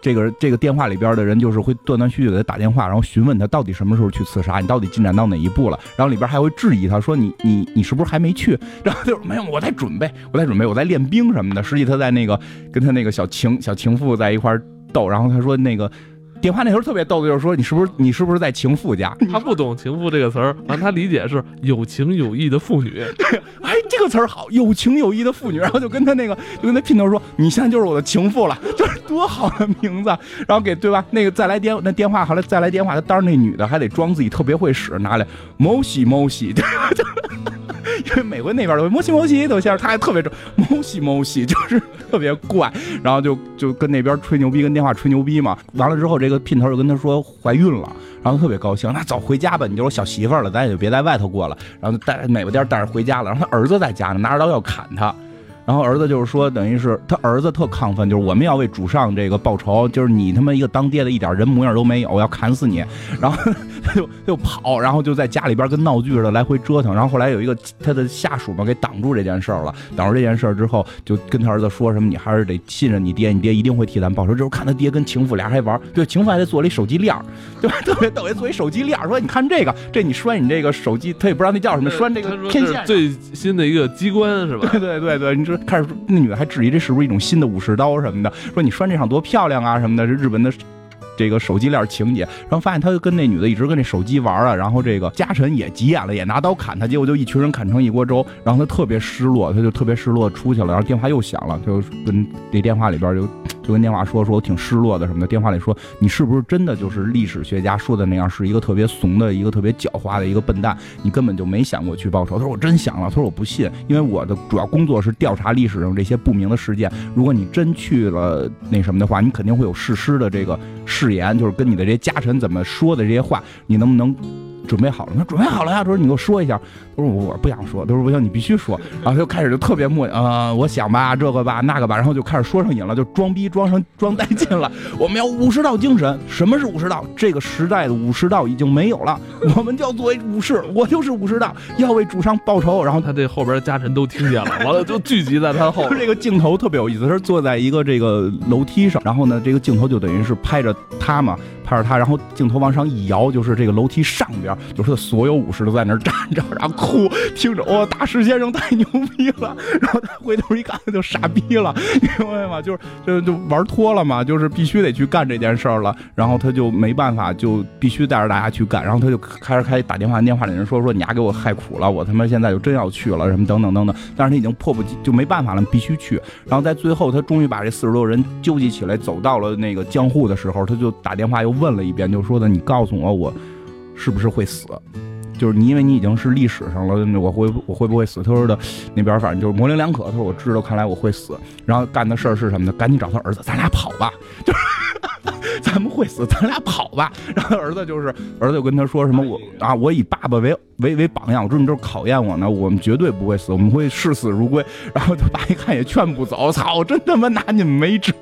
Speaker 2: 这个这个电话里边的人就是会断断续续给他打电话，然后询问他到底什么时候去刺杀，你到底进展到哪一步了？然后里边还会质疑他说你你你是不是还没去？然后就是没有，我在准备，我在准备，我在练兵什么的。实际他在那个跟他那个小情小情妇在一块斗，然后他说那个。电话那时候特别逗的，就是说你是不是你是不是在情妇家？
Speaker 1: 他不懂“情妇”这个词儿，完他理解是有情有义的妇女。
Speaker 2: 对，哎，这个词儿好，有情有义的妇女。然后就跟他那个，就跟他姘头说：“你现在就是我的情妇了。” [laughs] 就是多好的名字。然后给对吧？那个再来电那电话，后来再来电话，他当时那女的还得装自己特别会使，拿来某西某西，对吧？[laughs] 因为美国那边都摩西摩西都先，他还特别摩西摩西，就是特别怪，然后就就跟那边吹牛逼，跟电话吹牛逼嘛。完了之后，这个姘头就跟他说怀孕了，然后特别高兴，那走回家吧，你就是小媳妇了，咱也就别在外头过了。然后带美国店带着回家了，然后他儿子在家呢，拿着刀要砍他，然后儿子就是说，等于是他儿子特亢奋，就是我们要为主上这个报仇，就是你他妈一个当爹的一点人模样都没有，我要砍死你。然后他 [laughs] 就他就跑，然后就在家里边跟闹剧似的来回折腾。然后后来有一个他的下属嘛给挡住这件事儿了，挡住这件事儿之后，就跟他儿子说什么，你还是得信任你爹，你爹一定会替咱报仇。这时候看他爹跟情妇俩还玩，对，情妇还得做了一手机链儿，对吧？特别逗，做一手机链儿，说你看这个，这你拴你这个手机，他也不知道那叫什么，拴这个天线。
Speaker 1: 最新的一个机关是吧？[laughs]
Speaker 2: 对对对对，你开始那女的还质疑这是不是一种新的武士刀什么的，说你拴这上多漂亮啊什么的，这日本的。这个手机链情节，然后发现他就跟那女的一直跟那手机玩啊，然后这个家臣也急眼了，也拿刀砍他，结果就一群人砍成一锅粥，然后他特别失落，他就特别失落出去了，然后电话又响了，就跟这电话里边就就跟电话说说我挺失落的什么的，电话里说你是不是真的就是历史学家说的那样，是一个特别怂的一个特别狡猾的一个笨蛋，你根本就没想过去报仇。他说我真想了，他说我不信，因为我的主要工作是调查历史上这些不明的事件，如果你真去了那什么的话，你肯定会有誓师的这个誓。言就是跟你的这些家臣怎么说的这些话，你能不能准备好了？他准备好了呀。他说：“你给我说一下。”他说：“我我不想说。”他说：“不行，你必须说。”然后他就开始就特别默啊，我想吧，这个吧，那个吧，然后就开始说上瘾了，就装逼装上装带劲了。[laughs] 我们要武士道精神。什么是武士道？这个时代的武士道已经没有了。[laughs] 我们就要作为武士，我就是武士道，要为主上报仇。然后
Speaker 1: 他这后边的家臣都听见了，[laughs] 完了就聚集在他后。
Speaker 2: 这个镜头特别有意思，是坐在一个这个楼梯上，然后呢，这个镜头就等于是拍着他嘛。拍着他，然后镜头往上一摇，就是这个楼梯上边，就是所有武士都在那儿站着，然后哭，听着，哇，大师先生太牛逼了。然后他回头一看，他就傻逼了，明白吗？就是就就玩脱了嘛，就是必须得去干这件事儿了。然后他就没办法，就必须带着大家去干。然后他就开始开打电话，电话里人说说你丫给我害苦了，我他妈现在就真要去了，什么等等等等。但是他已经迫不及就没办法了，必须去。然后在最后，他终于把这四十多人纠集起来，走到了那个江户的时候，他就打电话又。问了一遍，就说的你告诉我，我是不是会死？就是你，因为你已经是历史上了，我会我会不会死？他说的那边反正就是模棱两可。他说我知道，看来我会死。然后干的事儿是什么呢？赶紧找他儿子，咱俩跑吧。就是 [laughs] 咱们会死，咱俩跑吧。然后儿子就是儿子就跟他说什么我啊，我以爸爸为为为榜样，我说你这是考验我呢。我们绝对不会死，我们会视死如归。然后他爸一看也劝不走，操，真他妈拿你们没辙。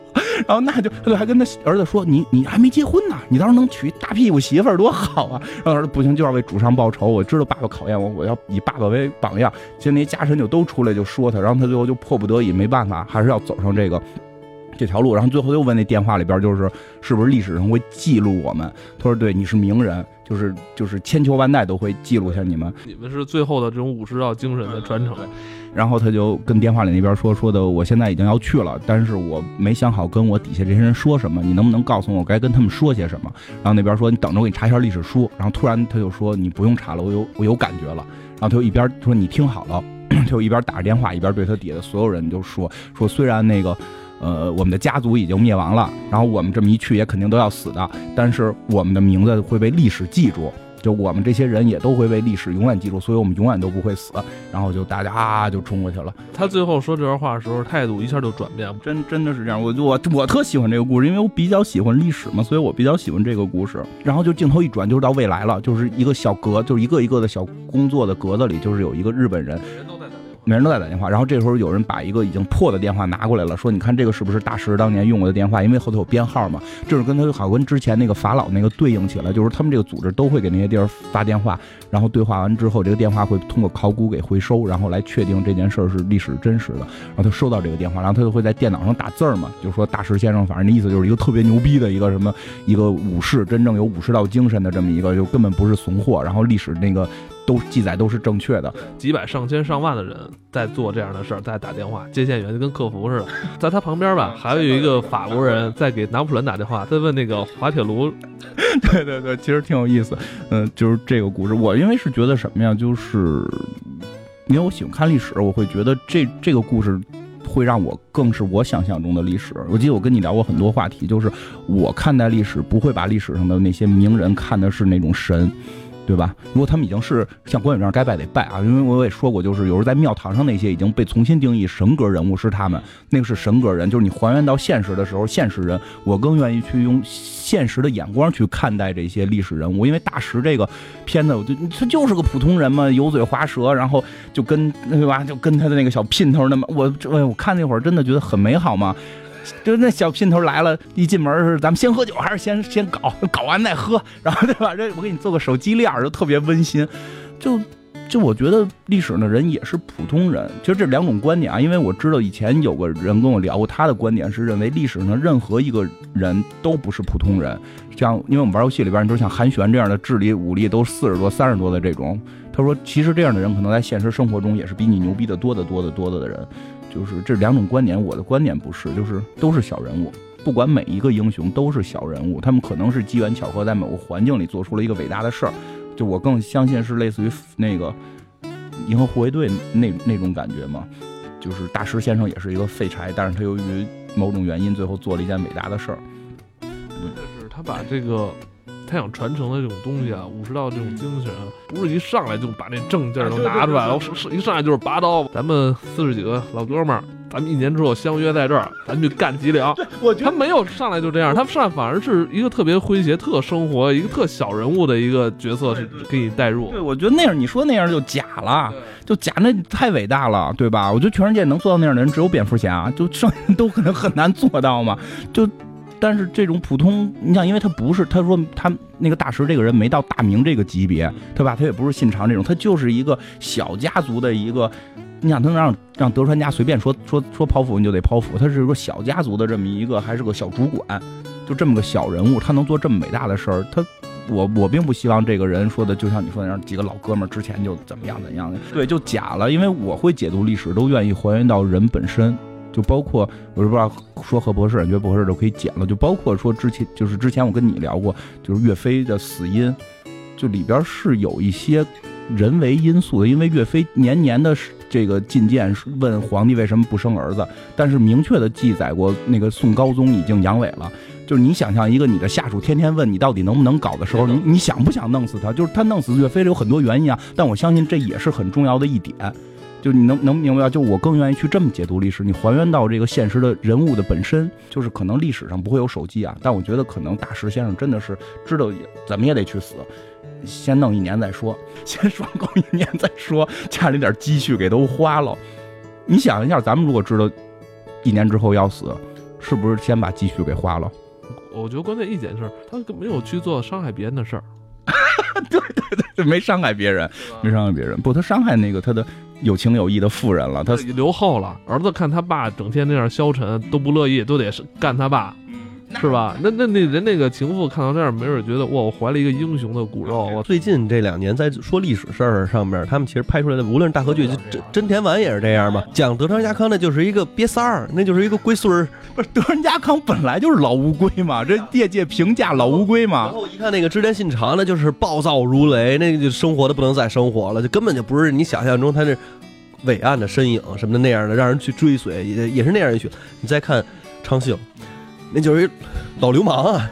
Speaker 2: 然后那就他就还跟他儿子说：“你你还没结婚呢，你到时候能娶大屁股媳妇儿多好啊！”然后儿子不行，就要为主上报仇。我知道爸爸考验我，我要以爸爸为榜样。现在那些家臣就都出来就说他，然后他最后就迫不得已没办法，还是要走上这个这条路。然后最后又问那电话里边，就是是不是历史上会记录我们？他说：“对，你是名人，就是就是千秋万代都会记录下你们。
Speaker 1: 你们是最后的这种武士道精神的传承。”
Speaker 2: 然后他就跟电话里那边说说的，我现在已经要去了，但是我没想好跟我底下这些人说什么，你能不能告诉我该跟他们说些什么？然后那边说你等着，我给你查一下历史书。然后突然他就说你不用查了，我有我有感觉了。然后他就一边说你听好了，[clears throat] 就一边打着电话一边对他底下的所有人就说说虽然那个呃我们的家族已经灭亡了，然后我们这么一去也肯定都要死的，但是我们的名字会被历史记住。就我们这些人也都会被历史永远记住，所以我们永远都不会死。然后就大家啊就冲过去了。
Speaker 1: 他最后说这段话的时候，态度一下就转变，
Speaker 2: 真真的是这样。我我我特喜欢这个故事，因为我比较喜欢历史嘛，所以我比较喜欢这个故事。然后就镜头一转，就是到未来了，就是一个小格，就是一个一个的小工作的格子里，就是有一个日本人。每人都在打电话，然后这时候有人把一个已经破的电话拿过来了，说：“你看这个是不是大师当年用过的电话？因为后头有编号嘛。”这是跟他好跟之前那个法老那个对应起来，就是他们这个组织都会给那些地儿发电话，然后对话完之后，这个电话会通过考古给回收，然后来确定这件事儿是历史真实的。然后他收到这个电话，然后他就会在电脑上打字儿嘛，就说大师先生，反正那意思就是一个特别牛逼的一个什么一个武士，真正有武士道精神的这么一个，就根本不是怂货。然后历史那个。都记载都是正确的，
Speaker 1: 几百上千上万的人在做这样的事儿，在打电话，接线员就跟客服似的。在他旁边吧，还有一个法国人在给拿破仑打电话，在问那个滑铁卢。[laughs]
Speaker 2: 对对对，其实挺有意思。嗯，就是这个故事，我因为是觉得什么呀，就是因为我喜欢看历史，我会觉得这这个故事会让我更是我想象中的历史。我记得我跟你聊过很多话题，就是我看待历史不会把历史上的那些名人看的是那种神。对吧？如果他们已经是像关羽这样该拜得拜啊，因为我也说过，就是有时候在庙堂上那些已经被重新定义神格人物是他们，那个是神格人，就是你还原到现实的时候，现实人，我更愿意去用现实的眼光去看待这些历史人物，因为大石这个片子，我就他就是个普通人嘛，油嘴滑舌，然后就跟对吧，就跟他的那个小姘头那么，我我我看那会儿真的觉得很美好嘛。就那小姘头来了，一进门是咱们先喝酒还是先先搞，搞完再喝，然后对吧？这我给你做个手机链，就特别温馨。就就我觉得历史的人也是普通人，其实这两种观点啊，因为我知道以前有个人跟我聊过，他的观点是认为历史上任何一个人都不是普通人。像因为我们玩游戏里边，你说像韩玄这样的智力武力都四十多、三十多的这种，他说其实这样的人可能在现实生活中也是比你牛逼的多得多得多的的人。就是这两种观点，我的观点不是，就是都是小人物，不管每一个英雄都是小人物，他们可能是机缘巧合，在某个环境里做出了一个伟大的事儿。就我更相信是类似于那个银河护卫队那那种感觉嘛，就是大师先生也是一个废柴，但是他由于某种原因，最后做了一件伟大的事儿。
Speaker 1: 嗯，是他把这个。他想传承的这种东西啊，武士道这种精神，不是一上来就把那正劲儿都拿出来了，是一上来就是拔刀。咱们四十几个老哥们儿，咱们一年之后相约在这儿，咱去干脊梁。
Speaker 2: 我觉
Speaker 1: 得他没有上来就这样，他上来反而是一个特别诙谐、特生活、一个特小人物的一个角色，给你带入。
Speaker 2: 对，我觉得那样你说那样就假了，就假那太伟大了，对吧？我觉得全世界能做到那样的人只有蝙蝠侠，就剩下都可能很难做到嘛，就。但是这种普通，你想，因为他不是，他说他那个大石这个人没到大明这个级别，对吧？他也不是信长这种，他就是一个小家族的一个，你想他能让让德川家随便说说说剖腹你就得剖腹，他是个小家族的这么一个，还是个小主管，就这么个小人物，他能做这么伟大的事儿，他我我并不希望这个人说的就像你说那样，几个老哥们儿之前就怎么样怎样的，对，就假了，因为我会解读历史，都愿意还原到人本身。就包括我是不知道说合不合适，你觉得不合适就可以剪了。就包括说之前就是之前我跟你聊过，就是岳飞的死因，就里边是有一些人为因素的。因为岳飞年年的这个进谏问皇帝为什么不生儿子，但是明确的记载过那个宋高宗已经阳痿了。就是你想象一个你的下属天天问你到底能不能搞的时候，你你想不想弄死他？就是他弄死岳飞有很多原因啊，但我相信这也是很重要的一点。就你能能明白？就我更愿意去这么解读历史，你还原到这个现实的人物的本身，就是可能历史上不会有手机啊，但我觉得可能大石先生真的是知道怎么也得去死，先弄一年再说，[laughs] 先爽够一年再说，家里点积蓄给都花了。你想一下，咱们如果知道一年之后要死，是不是先把积蓄给花了？
Speaker 1: 我觉得关键一点是，他没有去做伤害别人的事儿。[laughs]
Speaker 2: 对对对对，没伤害别人，没伤害别人。不，他伤害那个他的。有情有义的妇人了，他
Speaker 1: 留后了。儿子看他爸整天那样消沉，都不乐意，都得干他爸。是吧？那那那人那个情妇看到这儿，没准觉得哇，我怀了一个英雄的骨肉。我
Speaker 3: 最近这两年在说历史事儿上面，他们其实拍出来的，无论是大河剧，真真田丸也是这样嘛。讲德川家康，那就是一个瘪三儿，那就是一个龟孙儿。
Speaker 2: 不是德川家康本来就是老乌龟嘛，这业界评价老乌龟嘛。
Speaker 3: 然后一看那个织田信长，那就是暴躁如雷，那个就生活的不能再生活了，就根本就不是你想象中他那伟岸的身影什么的那样的，让人去追随，也也是那样一曲。你再看昌幸。那就是一老流氓啊，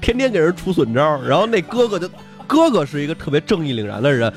Speaker 3: 天天给人出损招，然后那哥哥就，哥哥是一个特别正义凛然的人，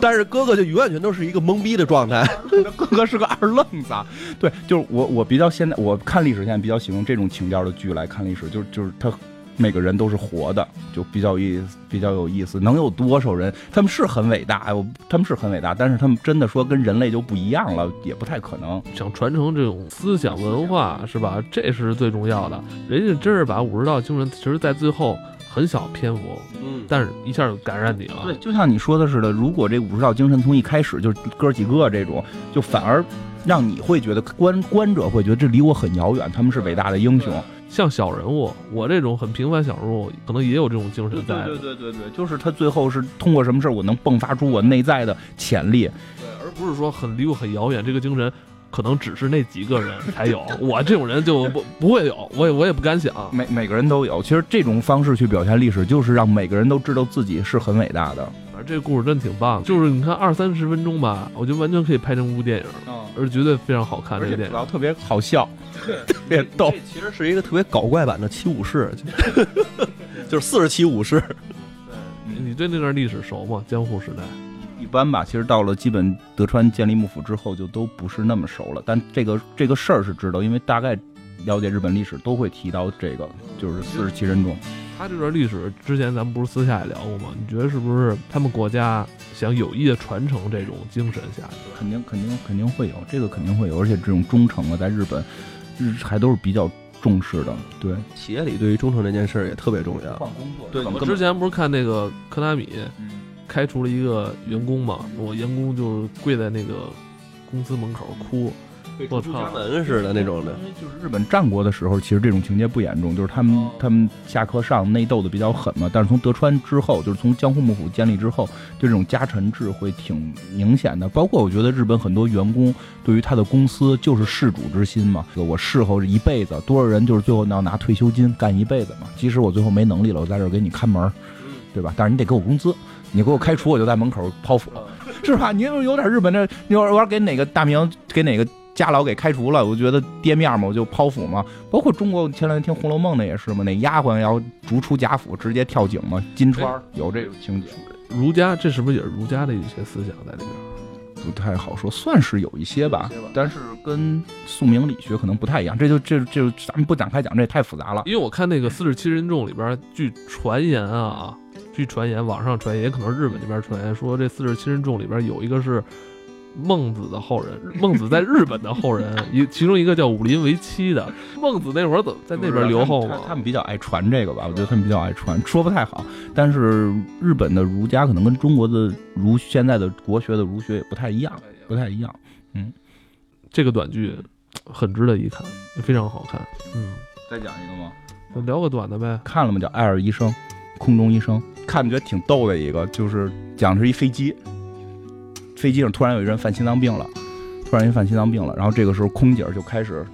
Speaker 3: 但是哥哥就永远全都是一个懵逼的状态，[laughs]
Speaker 2: 哥哥是个二愣子。对，就是我我比较现在我看历史现在比较喜欢用这种情调的剧来看历史，就是就是他。每个人都是活的，就比较意比较有意思。能有多少人？他们是很伟大，我他们是很伟大，但是他们真的说跟人类就不一样了，也不太可能。
Speaker 1: 想传承这种思想文化，是吧？这是最重要的。人家真是把武士道精神，其实在最后很小篇幅，嗯，但是一下就感染你了。
Speaker 2: 对，就像你说的似的，如果这武士道精神从一开始就哥几个这种，就反而让你会觉得观观者会觉得这离我很遥远，他们是伟大的英雄。
Speaker 1: 像小人物，我这种很平凡小人物，可能也有这种精神在。
Speaker 2: 对对对对，就是他最后是通过什么事儿，我能迸发出我内在的潜力，
Speaker 1: 对，而不是说很离我很遥远。这个精神可能只是那几个人才有，我这种人就不不会有，我也我也不敢想。
Speaker 2: 每每个人都有，其实这种方式去表现历史，就是让每个人都知道自己是很伟大的。
Speaker 1: 这个故事真挺棒，就是你看二三十分钟吧，我觉得完全可以拍成部电影，而且绝对非常好看。这个电影
Speaker 2: 特别好笑。特别逗，
Speaker 3: 其实是一个特别搞怪版的七武士，[laughs] 就是四十七武士。
Speaker 1: 你对那段历史熟吗？江户时代？
Speaker 2: 一般吧，其实到了基本德川建立幕府之后，就都不是那么熟了。但这个这个事儿是知道，因为大概了解日本历史都会提到这个，就是四十七人众。
Speaker 1: 他这段历史之前咱们不是私下也聊过吗？你觉得是不是他们国家想有意的传承这种精神下去？
Speaker 2: 肯定肯定肯定会有，这个肯定会有，而且这种忠诚啊，在日本日还都是比较重视的。对，
Speaker 3: 企业里对于忠诚这件事儿也特别重要。
Speaker 2: 换工作，
Speaker 1: 对，我之前不是看那个科纳米开除了一个员工嘛，我员工就是跪在那个公司门口哭。我操，
Speaker 3: 门似的那种的。
Speaker 2: 因为就是日本战国的时候，其实这种情节不严重，就是他们他们下课上内斗的比较狠嘛。但是从德川之后，就是从江户幕府建立之后，就这种家臣制会挺明显的。包括我觉得日本很多员工对于他的公司就是事主之心嘛。我侍候一辈子，多少人就是最后要拿退休金干一辈子嘛。即使我最后没能力了，我在这给你看门，对吧？但是你得给我工资，你给我开除，我就在门口剖腹，[laughs] 是吧？你有点日本这，你要我要给哪个大名，给哪个。家老给开除了，我觉得跌面嘛，我就剖腹嘛。包括中国前两天听《红楼梦》那也是嘛，那丫鬟要逐出贾府，直接跳井嘛。金钏有这种情节。
Speaker 1: 儒家这是不是也是儒家的一些思想在里边？
Speaker 2: 不太好说，算是有一些吧，但是跟宋明理学可能不太一样。这就这这咱们不展开讲，这也太复杂了。
Speaker 1: 因为我看那个《四十七人众》里边，据传言啊，据传言，网上传言，也可能日本那边传言说，这四十七人众里边有一个是。孟子的后人，[laughs] 孟子在日本的后人，[laughs] 一其中一个叫武林为妻的。孟子那会儿怎么在那边留后吗？
Speaker 2: 他们比较爱传这个吧，我觉得他们比较爱传，说不太好。但是日本的儒家可能跟中国的儒现在的国学的儒学也不太一样，不太一样。嗯，
Speaker 1: 这个短剧很值得一看，非常好看。嗯，
Speaker 2: 再讲一个吗？
Speaker 1: 聊个短的呗。
Speaker 2: 看了吗？叫《艾尔医生》，空中医生，看觉得挺逗的一个，就是讲的是一飞机。飞机上突然有一人犯心脏病了，突然一犯心脏病了，然后这个时候空姐就开始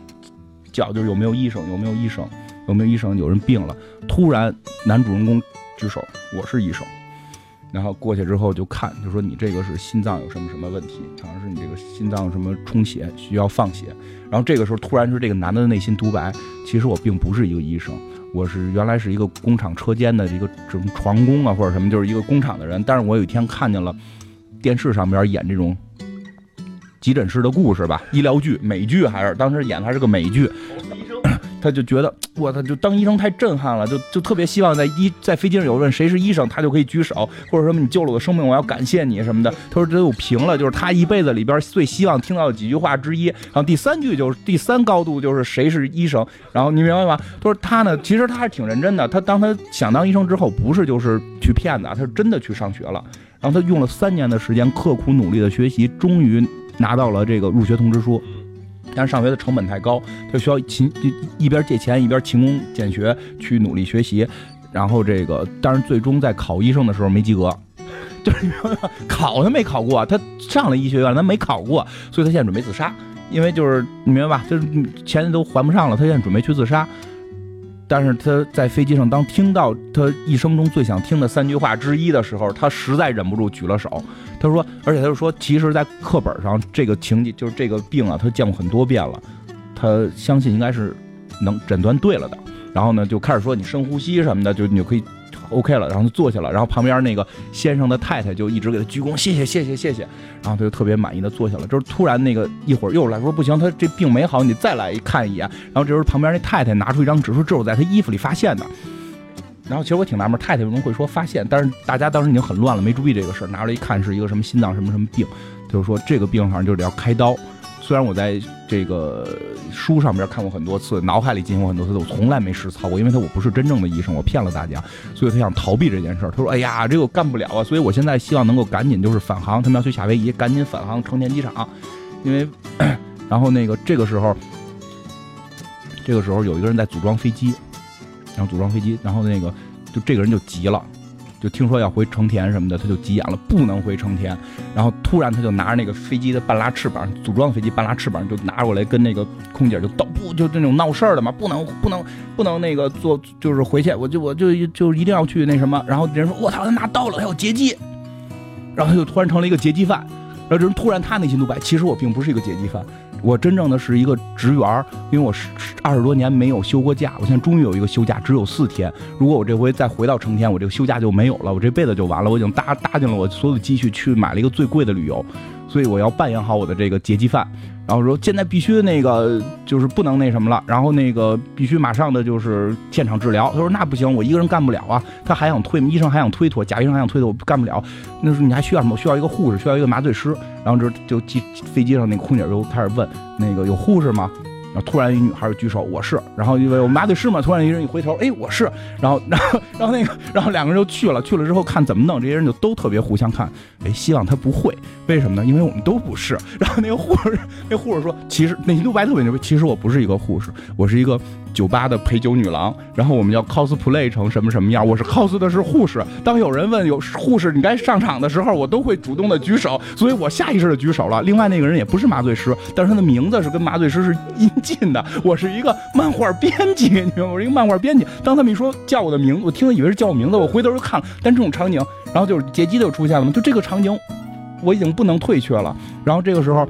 Speaker 2: 叫，就是有没有医生，有没有医生，有没有医生，有人病了。突然男主人公举手，我是医生。然后过去之后就看，就说你这个是心脏有什么什么问题，好像是你这个心脏什么充血需要放血。然后这个时候突然是这个男的的内心独白，其实我并不是一个医生，我是原来是一个工厂车间的一个什么床工啊或者什么，就是一个工厂的人。但是我有一天看见了。电视上边演这种急诊室的故事吧，医疗剧、美剧还是当时演的还是个美剧，[clears throat] 他就觉得我操，就当医生太震撼了，就就特别希望在医在飞机上有人问谁是医生，他就可以举手，或者什么你救了我的生命，我要感谢你什么的。他说这有评了，就是他一辈子里边最希望听到的几句话之一。然后第三句就是第三高度就是谁是医生，然后你明白吗？他说他呢，其实他还挺认真的，他当他想当医生之后，不是就是去骗子，他是真的去上学了。然后他用了三年的时间，刻苦努力的学习，终于拿到了这个入学通知书。但是上学的成本太高，他需要勤一边借钱一边勤工俭学去努力学习。然后这个，但是最终在考医生的时候没及格，[laughs] 就是考他没考过，他上了医学院，他没考过，所以他现在准备自杀。因为就是你明白吧？就是钱都还不上了，他现在准备去自杀。但是他在飞机上，当听到他一生中最想听的三句话之一的时候，他实在忍不住举了手。他说，而且他就说，其实，在课本上这个情节就是这个病啊，他见过很多遍了，他相信应该是能诊断对了的。然后呢，就开始说你深呼吸什么的，就你就可以。OK 了，然后就坐下了，然后旁边那个先生的太太就一直给他鞠躬，谢谢谢谢谢谢，然后他就特别满意的坐下了。就是突然那个一会儿又来说不行，他这病没好，你再来看一眼。然后这时候旁边那太太拿出一张纸说，这是我在他衣服里发现的。然后其实我挺纳闷，太太为什么会说发现？但是大家当时已经很乱了，没注意这个事儿，拿出来一看是一个什么心脏什么什么病，就是说这个病好像就得要开刀。虽然我在这个书上边看过很多次，脑海里进行过很多次，我从来没实操过，因为他我不是真正的医生，我骗了大家，所以他想逃避这件事儿。他说：“哎呀，这个我干不了啊！”所以我现在希望能够赶紧就是返航，他们要去夏威夷，赶紧返航成田机场，因为 [clears throat] 然后那个这个时候，这个时候有一个人在组装飞机，然后组装飞机，然后那个就这个人就急了。就听说要回成田什么的，他就急眼了，不能回成田。然后突然他就拿着那个飞机的半拉翅膀，组装飞机半拉翅膀就拿过来，跟那个空姐就斗，不就那种闹事儿的嘛，不能不能 [laughs] 不能那个做，就是回去，我就我就就一定要去那什么。然后人说，我操，他拿刀了，他要劫机。然后他就突然成了一个劫机犯。然后这人突然他内心独白，其实我并不是一个劫机犯，我真正的是一个职员，因为我是二十多年没有休过假，我现在终于有一个休假，只有四天。如果我这回再回到成天，我这个休假就没有了，我这辈子就完了。我已经搭搭进了我所有的积蓄去买了一个最贵的旅游，所以我要扮演好我的这个劫机犯。然后说现在必须那个就是不能那什么了，然后那个必须马上的就是现场治疗。他说那不行，我一个人干不了啊。他还想推，医生还想推脱，贾医生还想推脱，我干不了。那时候你还需要什么？需要一个护士，需要一个麻醉师。然后就就机飞机上那个空姐就开始问那个有护士吗？突然一女孩举手，我是。然后因为我们麻醉师嘛，突然一人一回头，哎，我是。然后然后然后那个然后两个人就去了，去了之后看怎么弄，这些人就都特别互相看，哎，希望他不会。为什么呢？因为我们都不是。[laughs] 然后那个护士，那护士说，其实那些独白特别牛逼，其实我不是一个护士，我是一个酒吧的陪酒女郎。然后我们要 cosplay 成什么什么样，我是 cos 的是护士。当有人问有护士你该上场的时候，我都会主动的举手，所以我下意识的举手了。另外那个人也不是麻醉师，但是他的名字是跟麻醉师是音近的。我是一个漫画编辑，你明白？我是一个漫画编辑。当他们一说叫我的名字，我听了以为是叫我名字，我回头就看了。但这种场景，然后就是劫机就出现了嘛，就这个场景。我已经不能退却了，然后这个时候，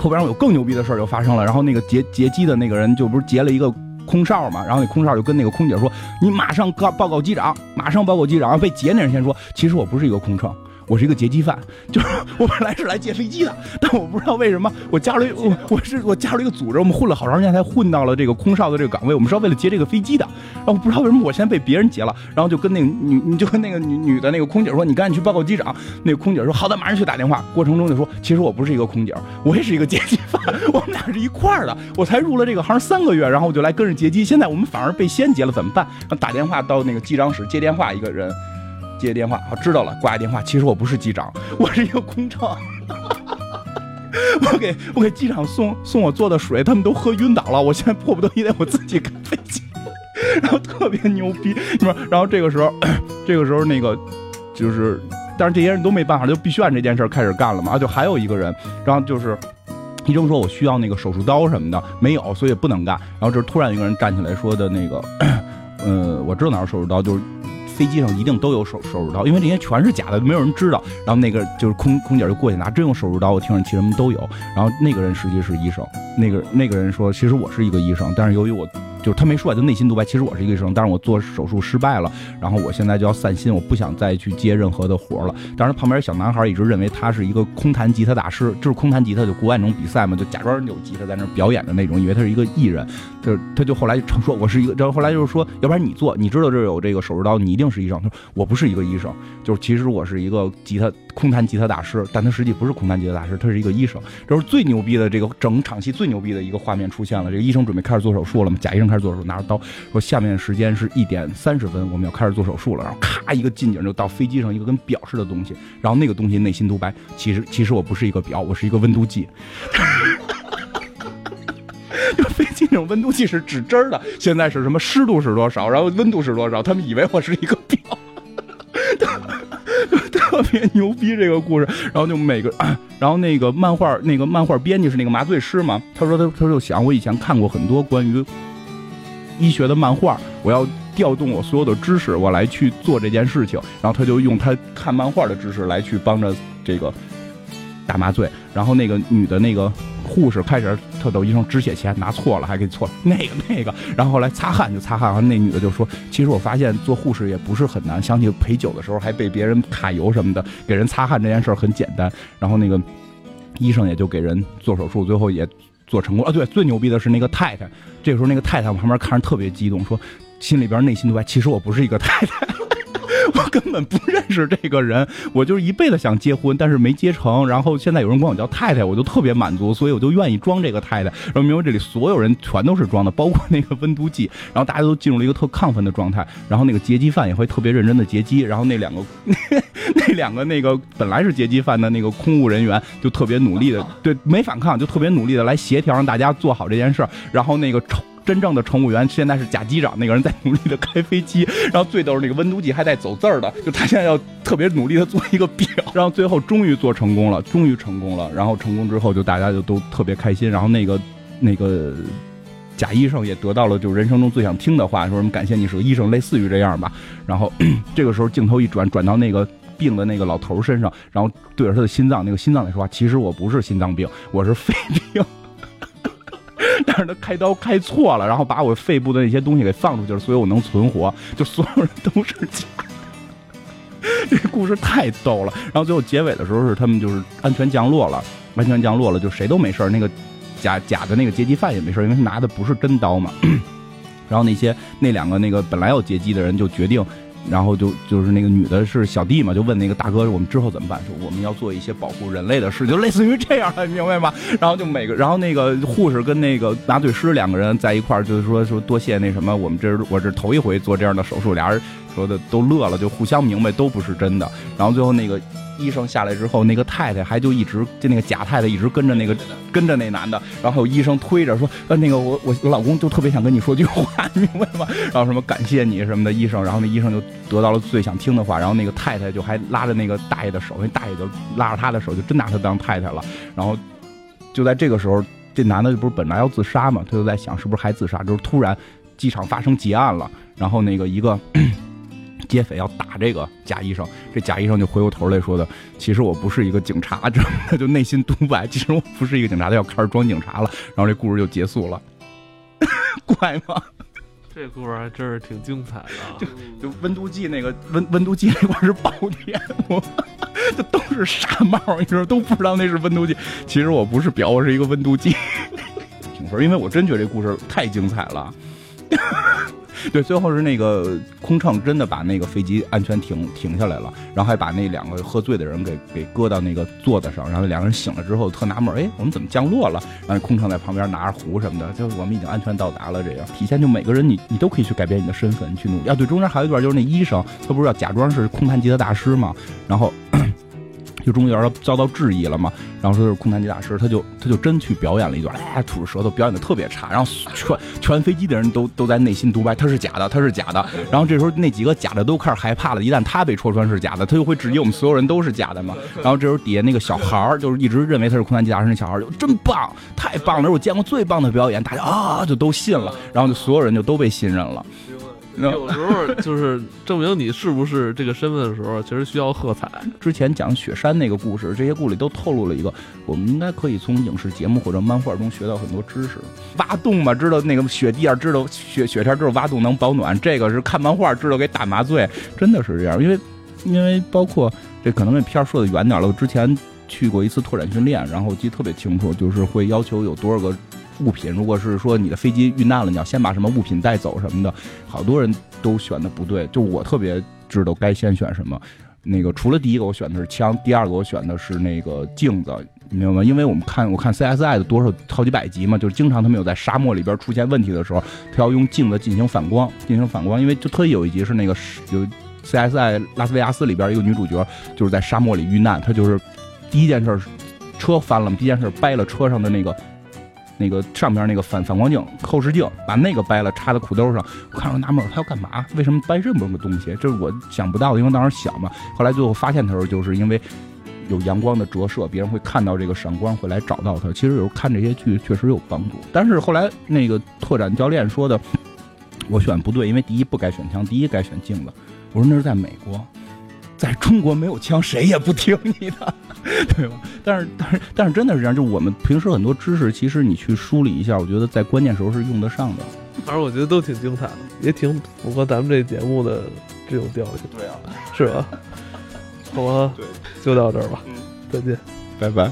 Speaker 2: 后边有更牛逼的事儿就发生了。然后那个劫劫机的那个人就不是劫了一个空少嘛，然后那空少就跟那个空姐说：“你马上告报告机长，马上报告机长。”被劫那人先说：“其实我不是一个空乘。”我是一个劫机犯，[laughs] 就是我本来是来劫飞机的，但我不知道为什么我加入我我是我加入一个组织，我们混了好长时间才混到了这个空少的这个岗位，我们是要为了劫这个飞机的，然后不知道为什么我现在被别人劫了，然后就跟那个女你就跟那个女女的那个空姐说，你赶紧去报告机长。那个空姐说好的，马上去打电话。过程中就说，其实我不是一个空姐，我也是一个劫机犯，我们俩是一块儿的，我才入了这个行三个月，然后我就来跟着劫机，现在我们反而被先劫了，怎么办？然后打电话到那个机长室接电话，一个人。接电话，好知道了，挂一电话。其实我不是机长，[laughs] 我是一个空乘。[laughs] 我给我给机长送送我做的水，他们都喝晕倒了。我现在迫不得已得我自己开飞机，[laughs] 然后特别牛逼，是吧？然后这个时候，[coughs] 这个时候那个就是，但是这些人都没办法，就必须按这件事开始干了嘛。就还有一个人，然后就是医生说我需要那个手术刀什么的，没有，所以不能干。然后这突然一个人站起来说的那个，[coughs] 呃，我知道哪有手术刀，就是。飞机上一定都有手手术刀，因为这些全是假的，没有人知道。然后那个就是空空姐就过去拿真用手术刀，我听着其实什么都有。然后那个人实际是医生，那个那个人说，其实我是一个医生，但是由于我。就是他没说，就内心独白。其实我是一个医生，但是我做手术失败了，然后我现在就要散心，我不想再去接任何的活了。当然，旁边小男孩一直认为他是一个空弹吉他大师，就是空弹吉他，就国外那种比赛嘛，就假装有吉他在那表演的那种，以为他是一个艺人。就是他就后来就说，我是一个，然后后来就是说，要不然你做，你知道这有这个手术刀，你一定是医生。他说我不是一个医生，就是其实我是一个吉他空弹吉他大师，但他实际不是空弹吉他大师，他是一个医生。这是最牛逼的这个整场戏最牛逼的一个画面出现了，这个医生准备开始做手术了嘛？假医生开始做手术，拿着刀。说下面的时间是一点三十分，我们要开始做手术了。然后咔一个近景就到飞机上一个跟表似的东西，然后那个东西内心独白，其实其实我不是一个表，我是一个温度计。[laughs] 就飞机那种温度计是指针的，现在是什么湿度是多少，然后温度是多少，他们以为我是一个表，[laughs] 特别牛逼这个故事。然后就每个，然后那个漫画那个漫画编辑是那个麻醉师嘛，他说他他就想我以前看过很多关于。医学的漫画，我要调动我所有的知识，我来去做这件事情。然后他就用他看漫画的知识来去帮着这个打麻醉。然后那个女的那个护士开始特逗，医生止血钳拿错了，还给错了那个那个。然后后来擦汗就擦汗，然后那女的就说：“其实我发现做护士也不是很难，想起陪酒的时候还被别人揩油什么的，给人擦汗这件事很简单。”然后那个医生也就给人做手术，最后也。做成功啊！对，最牛逼的是那个太太。这时候，那个太太旁边看着特别激动，说：“心里边内心独白，其实我不是一个太太。”我 [laughs] 根本不认识这个人，我就是一辈子想结婚，但是没结成。然后现在有人管我叫太太，我就特别满足，所以我就愿意装这个太太。然后明白这里所有人全都是装的，包括那个温度计。然后大家都进入了一个特亢奋的状态。然后那个劫机犯也会特别认真的劫机。然后那两个 [laughs] 那两个那个本来是劫机犯的那个空务人员就特别努力的，对，没反抗，就特别努力的来协调，让大家做好这件事。然后那个抽。真正的乘务员现在是假机长，那个人在努力的开飞机，然后最逗是那个温度计还带走字儿的，就他现在要特别努力的做一个表，然后最后终于做成功了，终于成功了，然后成功之后就大家就都特别开心，然后那个那个假医生也得到了就人生中最想听的话，说什么感谢你是个医生，类似于这样吧。然后 [clears throat] 这个时候镜头一转，转到那个病的那个老头身上，然后对着他的心脏，那个心脏来说话，其实我不是心脏病，我是肺病。[laughs] 但是他开刀开错了，然后把我肺部的那些东西给放出去了，所以我能存活。就所有人都是假的。[laughs] 这故事太逗了。然后最后结尾的时候是他们就是安全降落了，安全降落了，就谁都没事。那个假假的那个劫机犯也没事，因为他拿的不是真刀嘛。[coughs] 然后那些那两个那个本来要劫机的人就决定。然后就就是那个女的是小弟嘛，就问那个大哥，我们之后怎么办？说我们要做一些保护人类的事，就类似于这样的，明白吗？[laughs] 然后就每个，然后那个护士跟那个麻醉师两个人在一块儿，就是说说多谢那什么，我们这我这头一回做这样的手术，俩人说的都乐了，就互相明白都不是真的。然后最后那个。医生下来之后，那个太太还就一直就那个假太太一直跟着那个跟着那男的，然后医生推着说：“呃，那个我我老公就特别想跟你说句话，[laughs] 明白吗？”然后什么感谢你什么的，医生，然后那医生就得到了最想听的话，然后那个太太就还拉着那个大爷的手，那大爷就拉着他的手，就真拿他当太太了。然后就在这个时候，这男的不是本来要自杀嘛，他就在想是不是还自杀，就是突然机场发生劫案了，然后那个一个。劫匪要打这个假医生，这假医生就回过头来说的：“其实我不是一个警察。[laughs] ”这他就内心独白：“其实我不是一个警察。”他要开始装警察了。然后这故事就结束了，[laughs] 怪吗？
Speaker 1: 这故事还真是挺精彩的。[laughs]
Speaker 2: 就就温度计那个温温度计那块是爆点，我这都是傻帽，你知道都不知道那是温度计。其实我不是表，我是一个温度计。评分，因为我真觉得这故事太精彩了。对，最后是那个空乘真的把那个飞机安全停停下来了，然后还把那两个喝醉的人给给搁到那个座子上，然后两个人醒了之后特纳闷，哎，我们怎么降落了？然后空乘在旁边拿着壶什么的，就我们已经安全到达了。这样体现就每个人你你都可以去改变你的身份，去努力。啊，对，中间还有一段就是那医生，他不是要假装是空谈吉他大师嘛，然后。就终于要遭到质疑了嘛，然后说是空谈机大师，他就他就真去表演了一段，哎，吐着舌头表演的特别差，然后全全飞机的人都都在内心独白，他是假的，他是假的。然后这时候那几个假的都开始害怕了，一旦他被戳穿是假的，他就会质疑我们所有人都是假的嘛。然后这时候底下那个小孩儿就是一直认为他是空谈机大师，那小孩儿就真棒，太棒了，是我见过最棒的表演，大家啊就都信了，然后就所有人就都被信任了。
Speaker 1: 有时候就是证明你是不是这个身份的时候，其实需要喝彩。
Speaker 2: 之前讲雪山那个故事，这些故事里都透露了一个，我们应该可以从影视节目或者漫画中学到很多知识。挖洞嘛，知道那个雪地啊知道雪雪天知道挖洞能保暖，这个是看漫画知道给打麻醉，真的是这样。因为因为包括这可能那片儿说的远点了，我之前去过一次拓展训练，然后记得特别清楚，就是会要求有多少个。物品，如果是说你的飞机遇难了，你要先把什么物品带走什么的，好多人都选的不对。就我特别知道该先选什么。那个除了第一个我选的是枪，第二个我选的是那个镜子，你明白吗？因为我们看我看 CSI 的多少好几百集嘛，就是经常他们有在沙漠里边出现问题的时候，他要用镜子进行反光，进行反光。因为就特意有一集是那个有 CSI 拉斯维加斯里边一个女主角就是在沙漠里遇难，她就是第一件事车翻了嘛，第一件事掰了车上的那个。那个上边那个反反光镜、后视镜，把那个掰了，插在裤兜上。我看着纳闷，他要干嘛？为什么掰这么个东西？这是我想不到的，因为当时小嘛。后来最后发现的时候，就是因为有阳光的折射，别人会看到这个闪光，会来找到他。其实有时候看这些剧确实有帮助。但是后来那个拓展教练说的，我选不对，因为第一不该选枪，第一该选镜子。我说那是在美国。在中国没有枪，谁也不听你的，[laughs] 对吧？但是，但是，但是，真的是这样。就我们平时很多知识，其实你去梳理一下，我觉得在关键时候是用得上的。
Speaker 1: 反正我觉得都挺精彩的，也挺符合咱们这节目的这种调性。
Speaker 2: 对啊，
Speaker 1: 是吧？[laughs] 好吧，
Speaker 2: 对，
Speaker 1: 就到这儿吧。嗯，再见，
Speaker 2: 拜拜。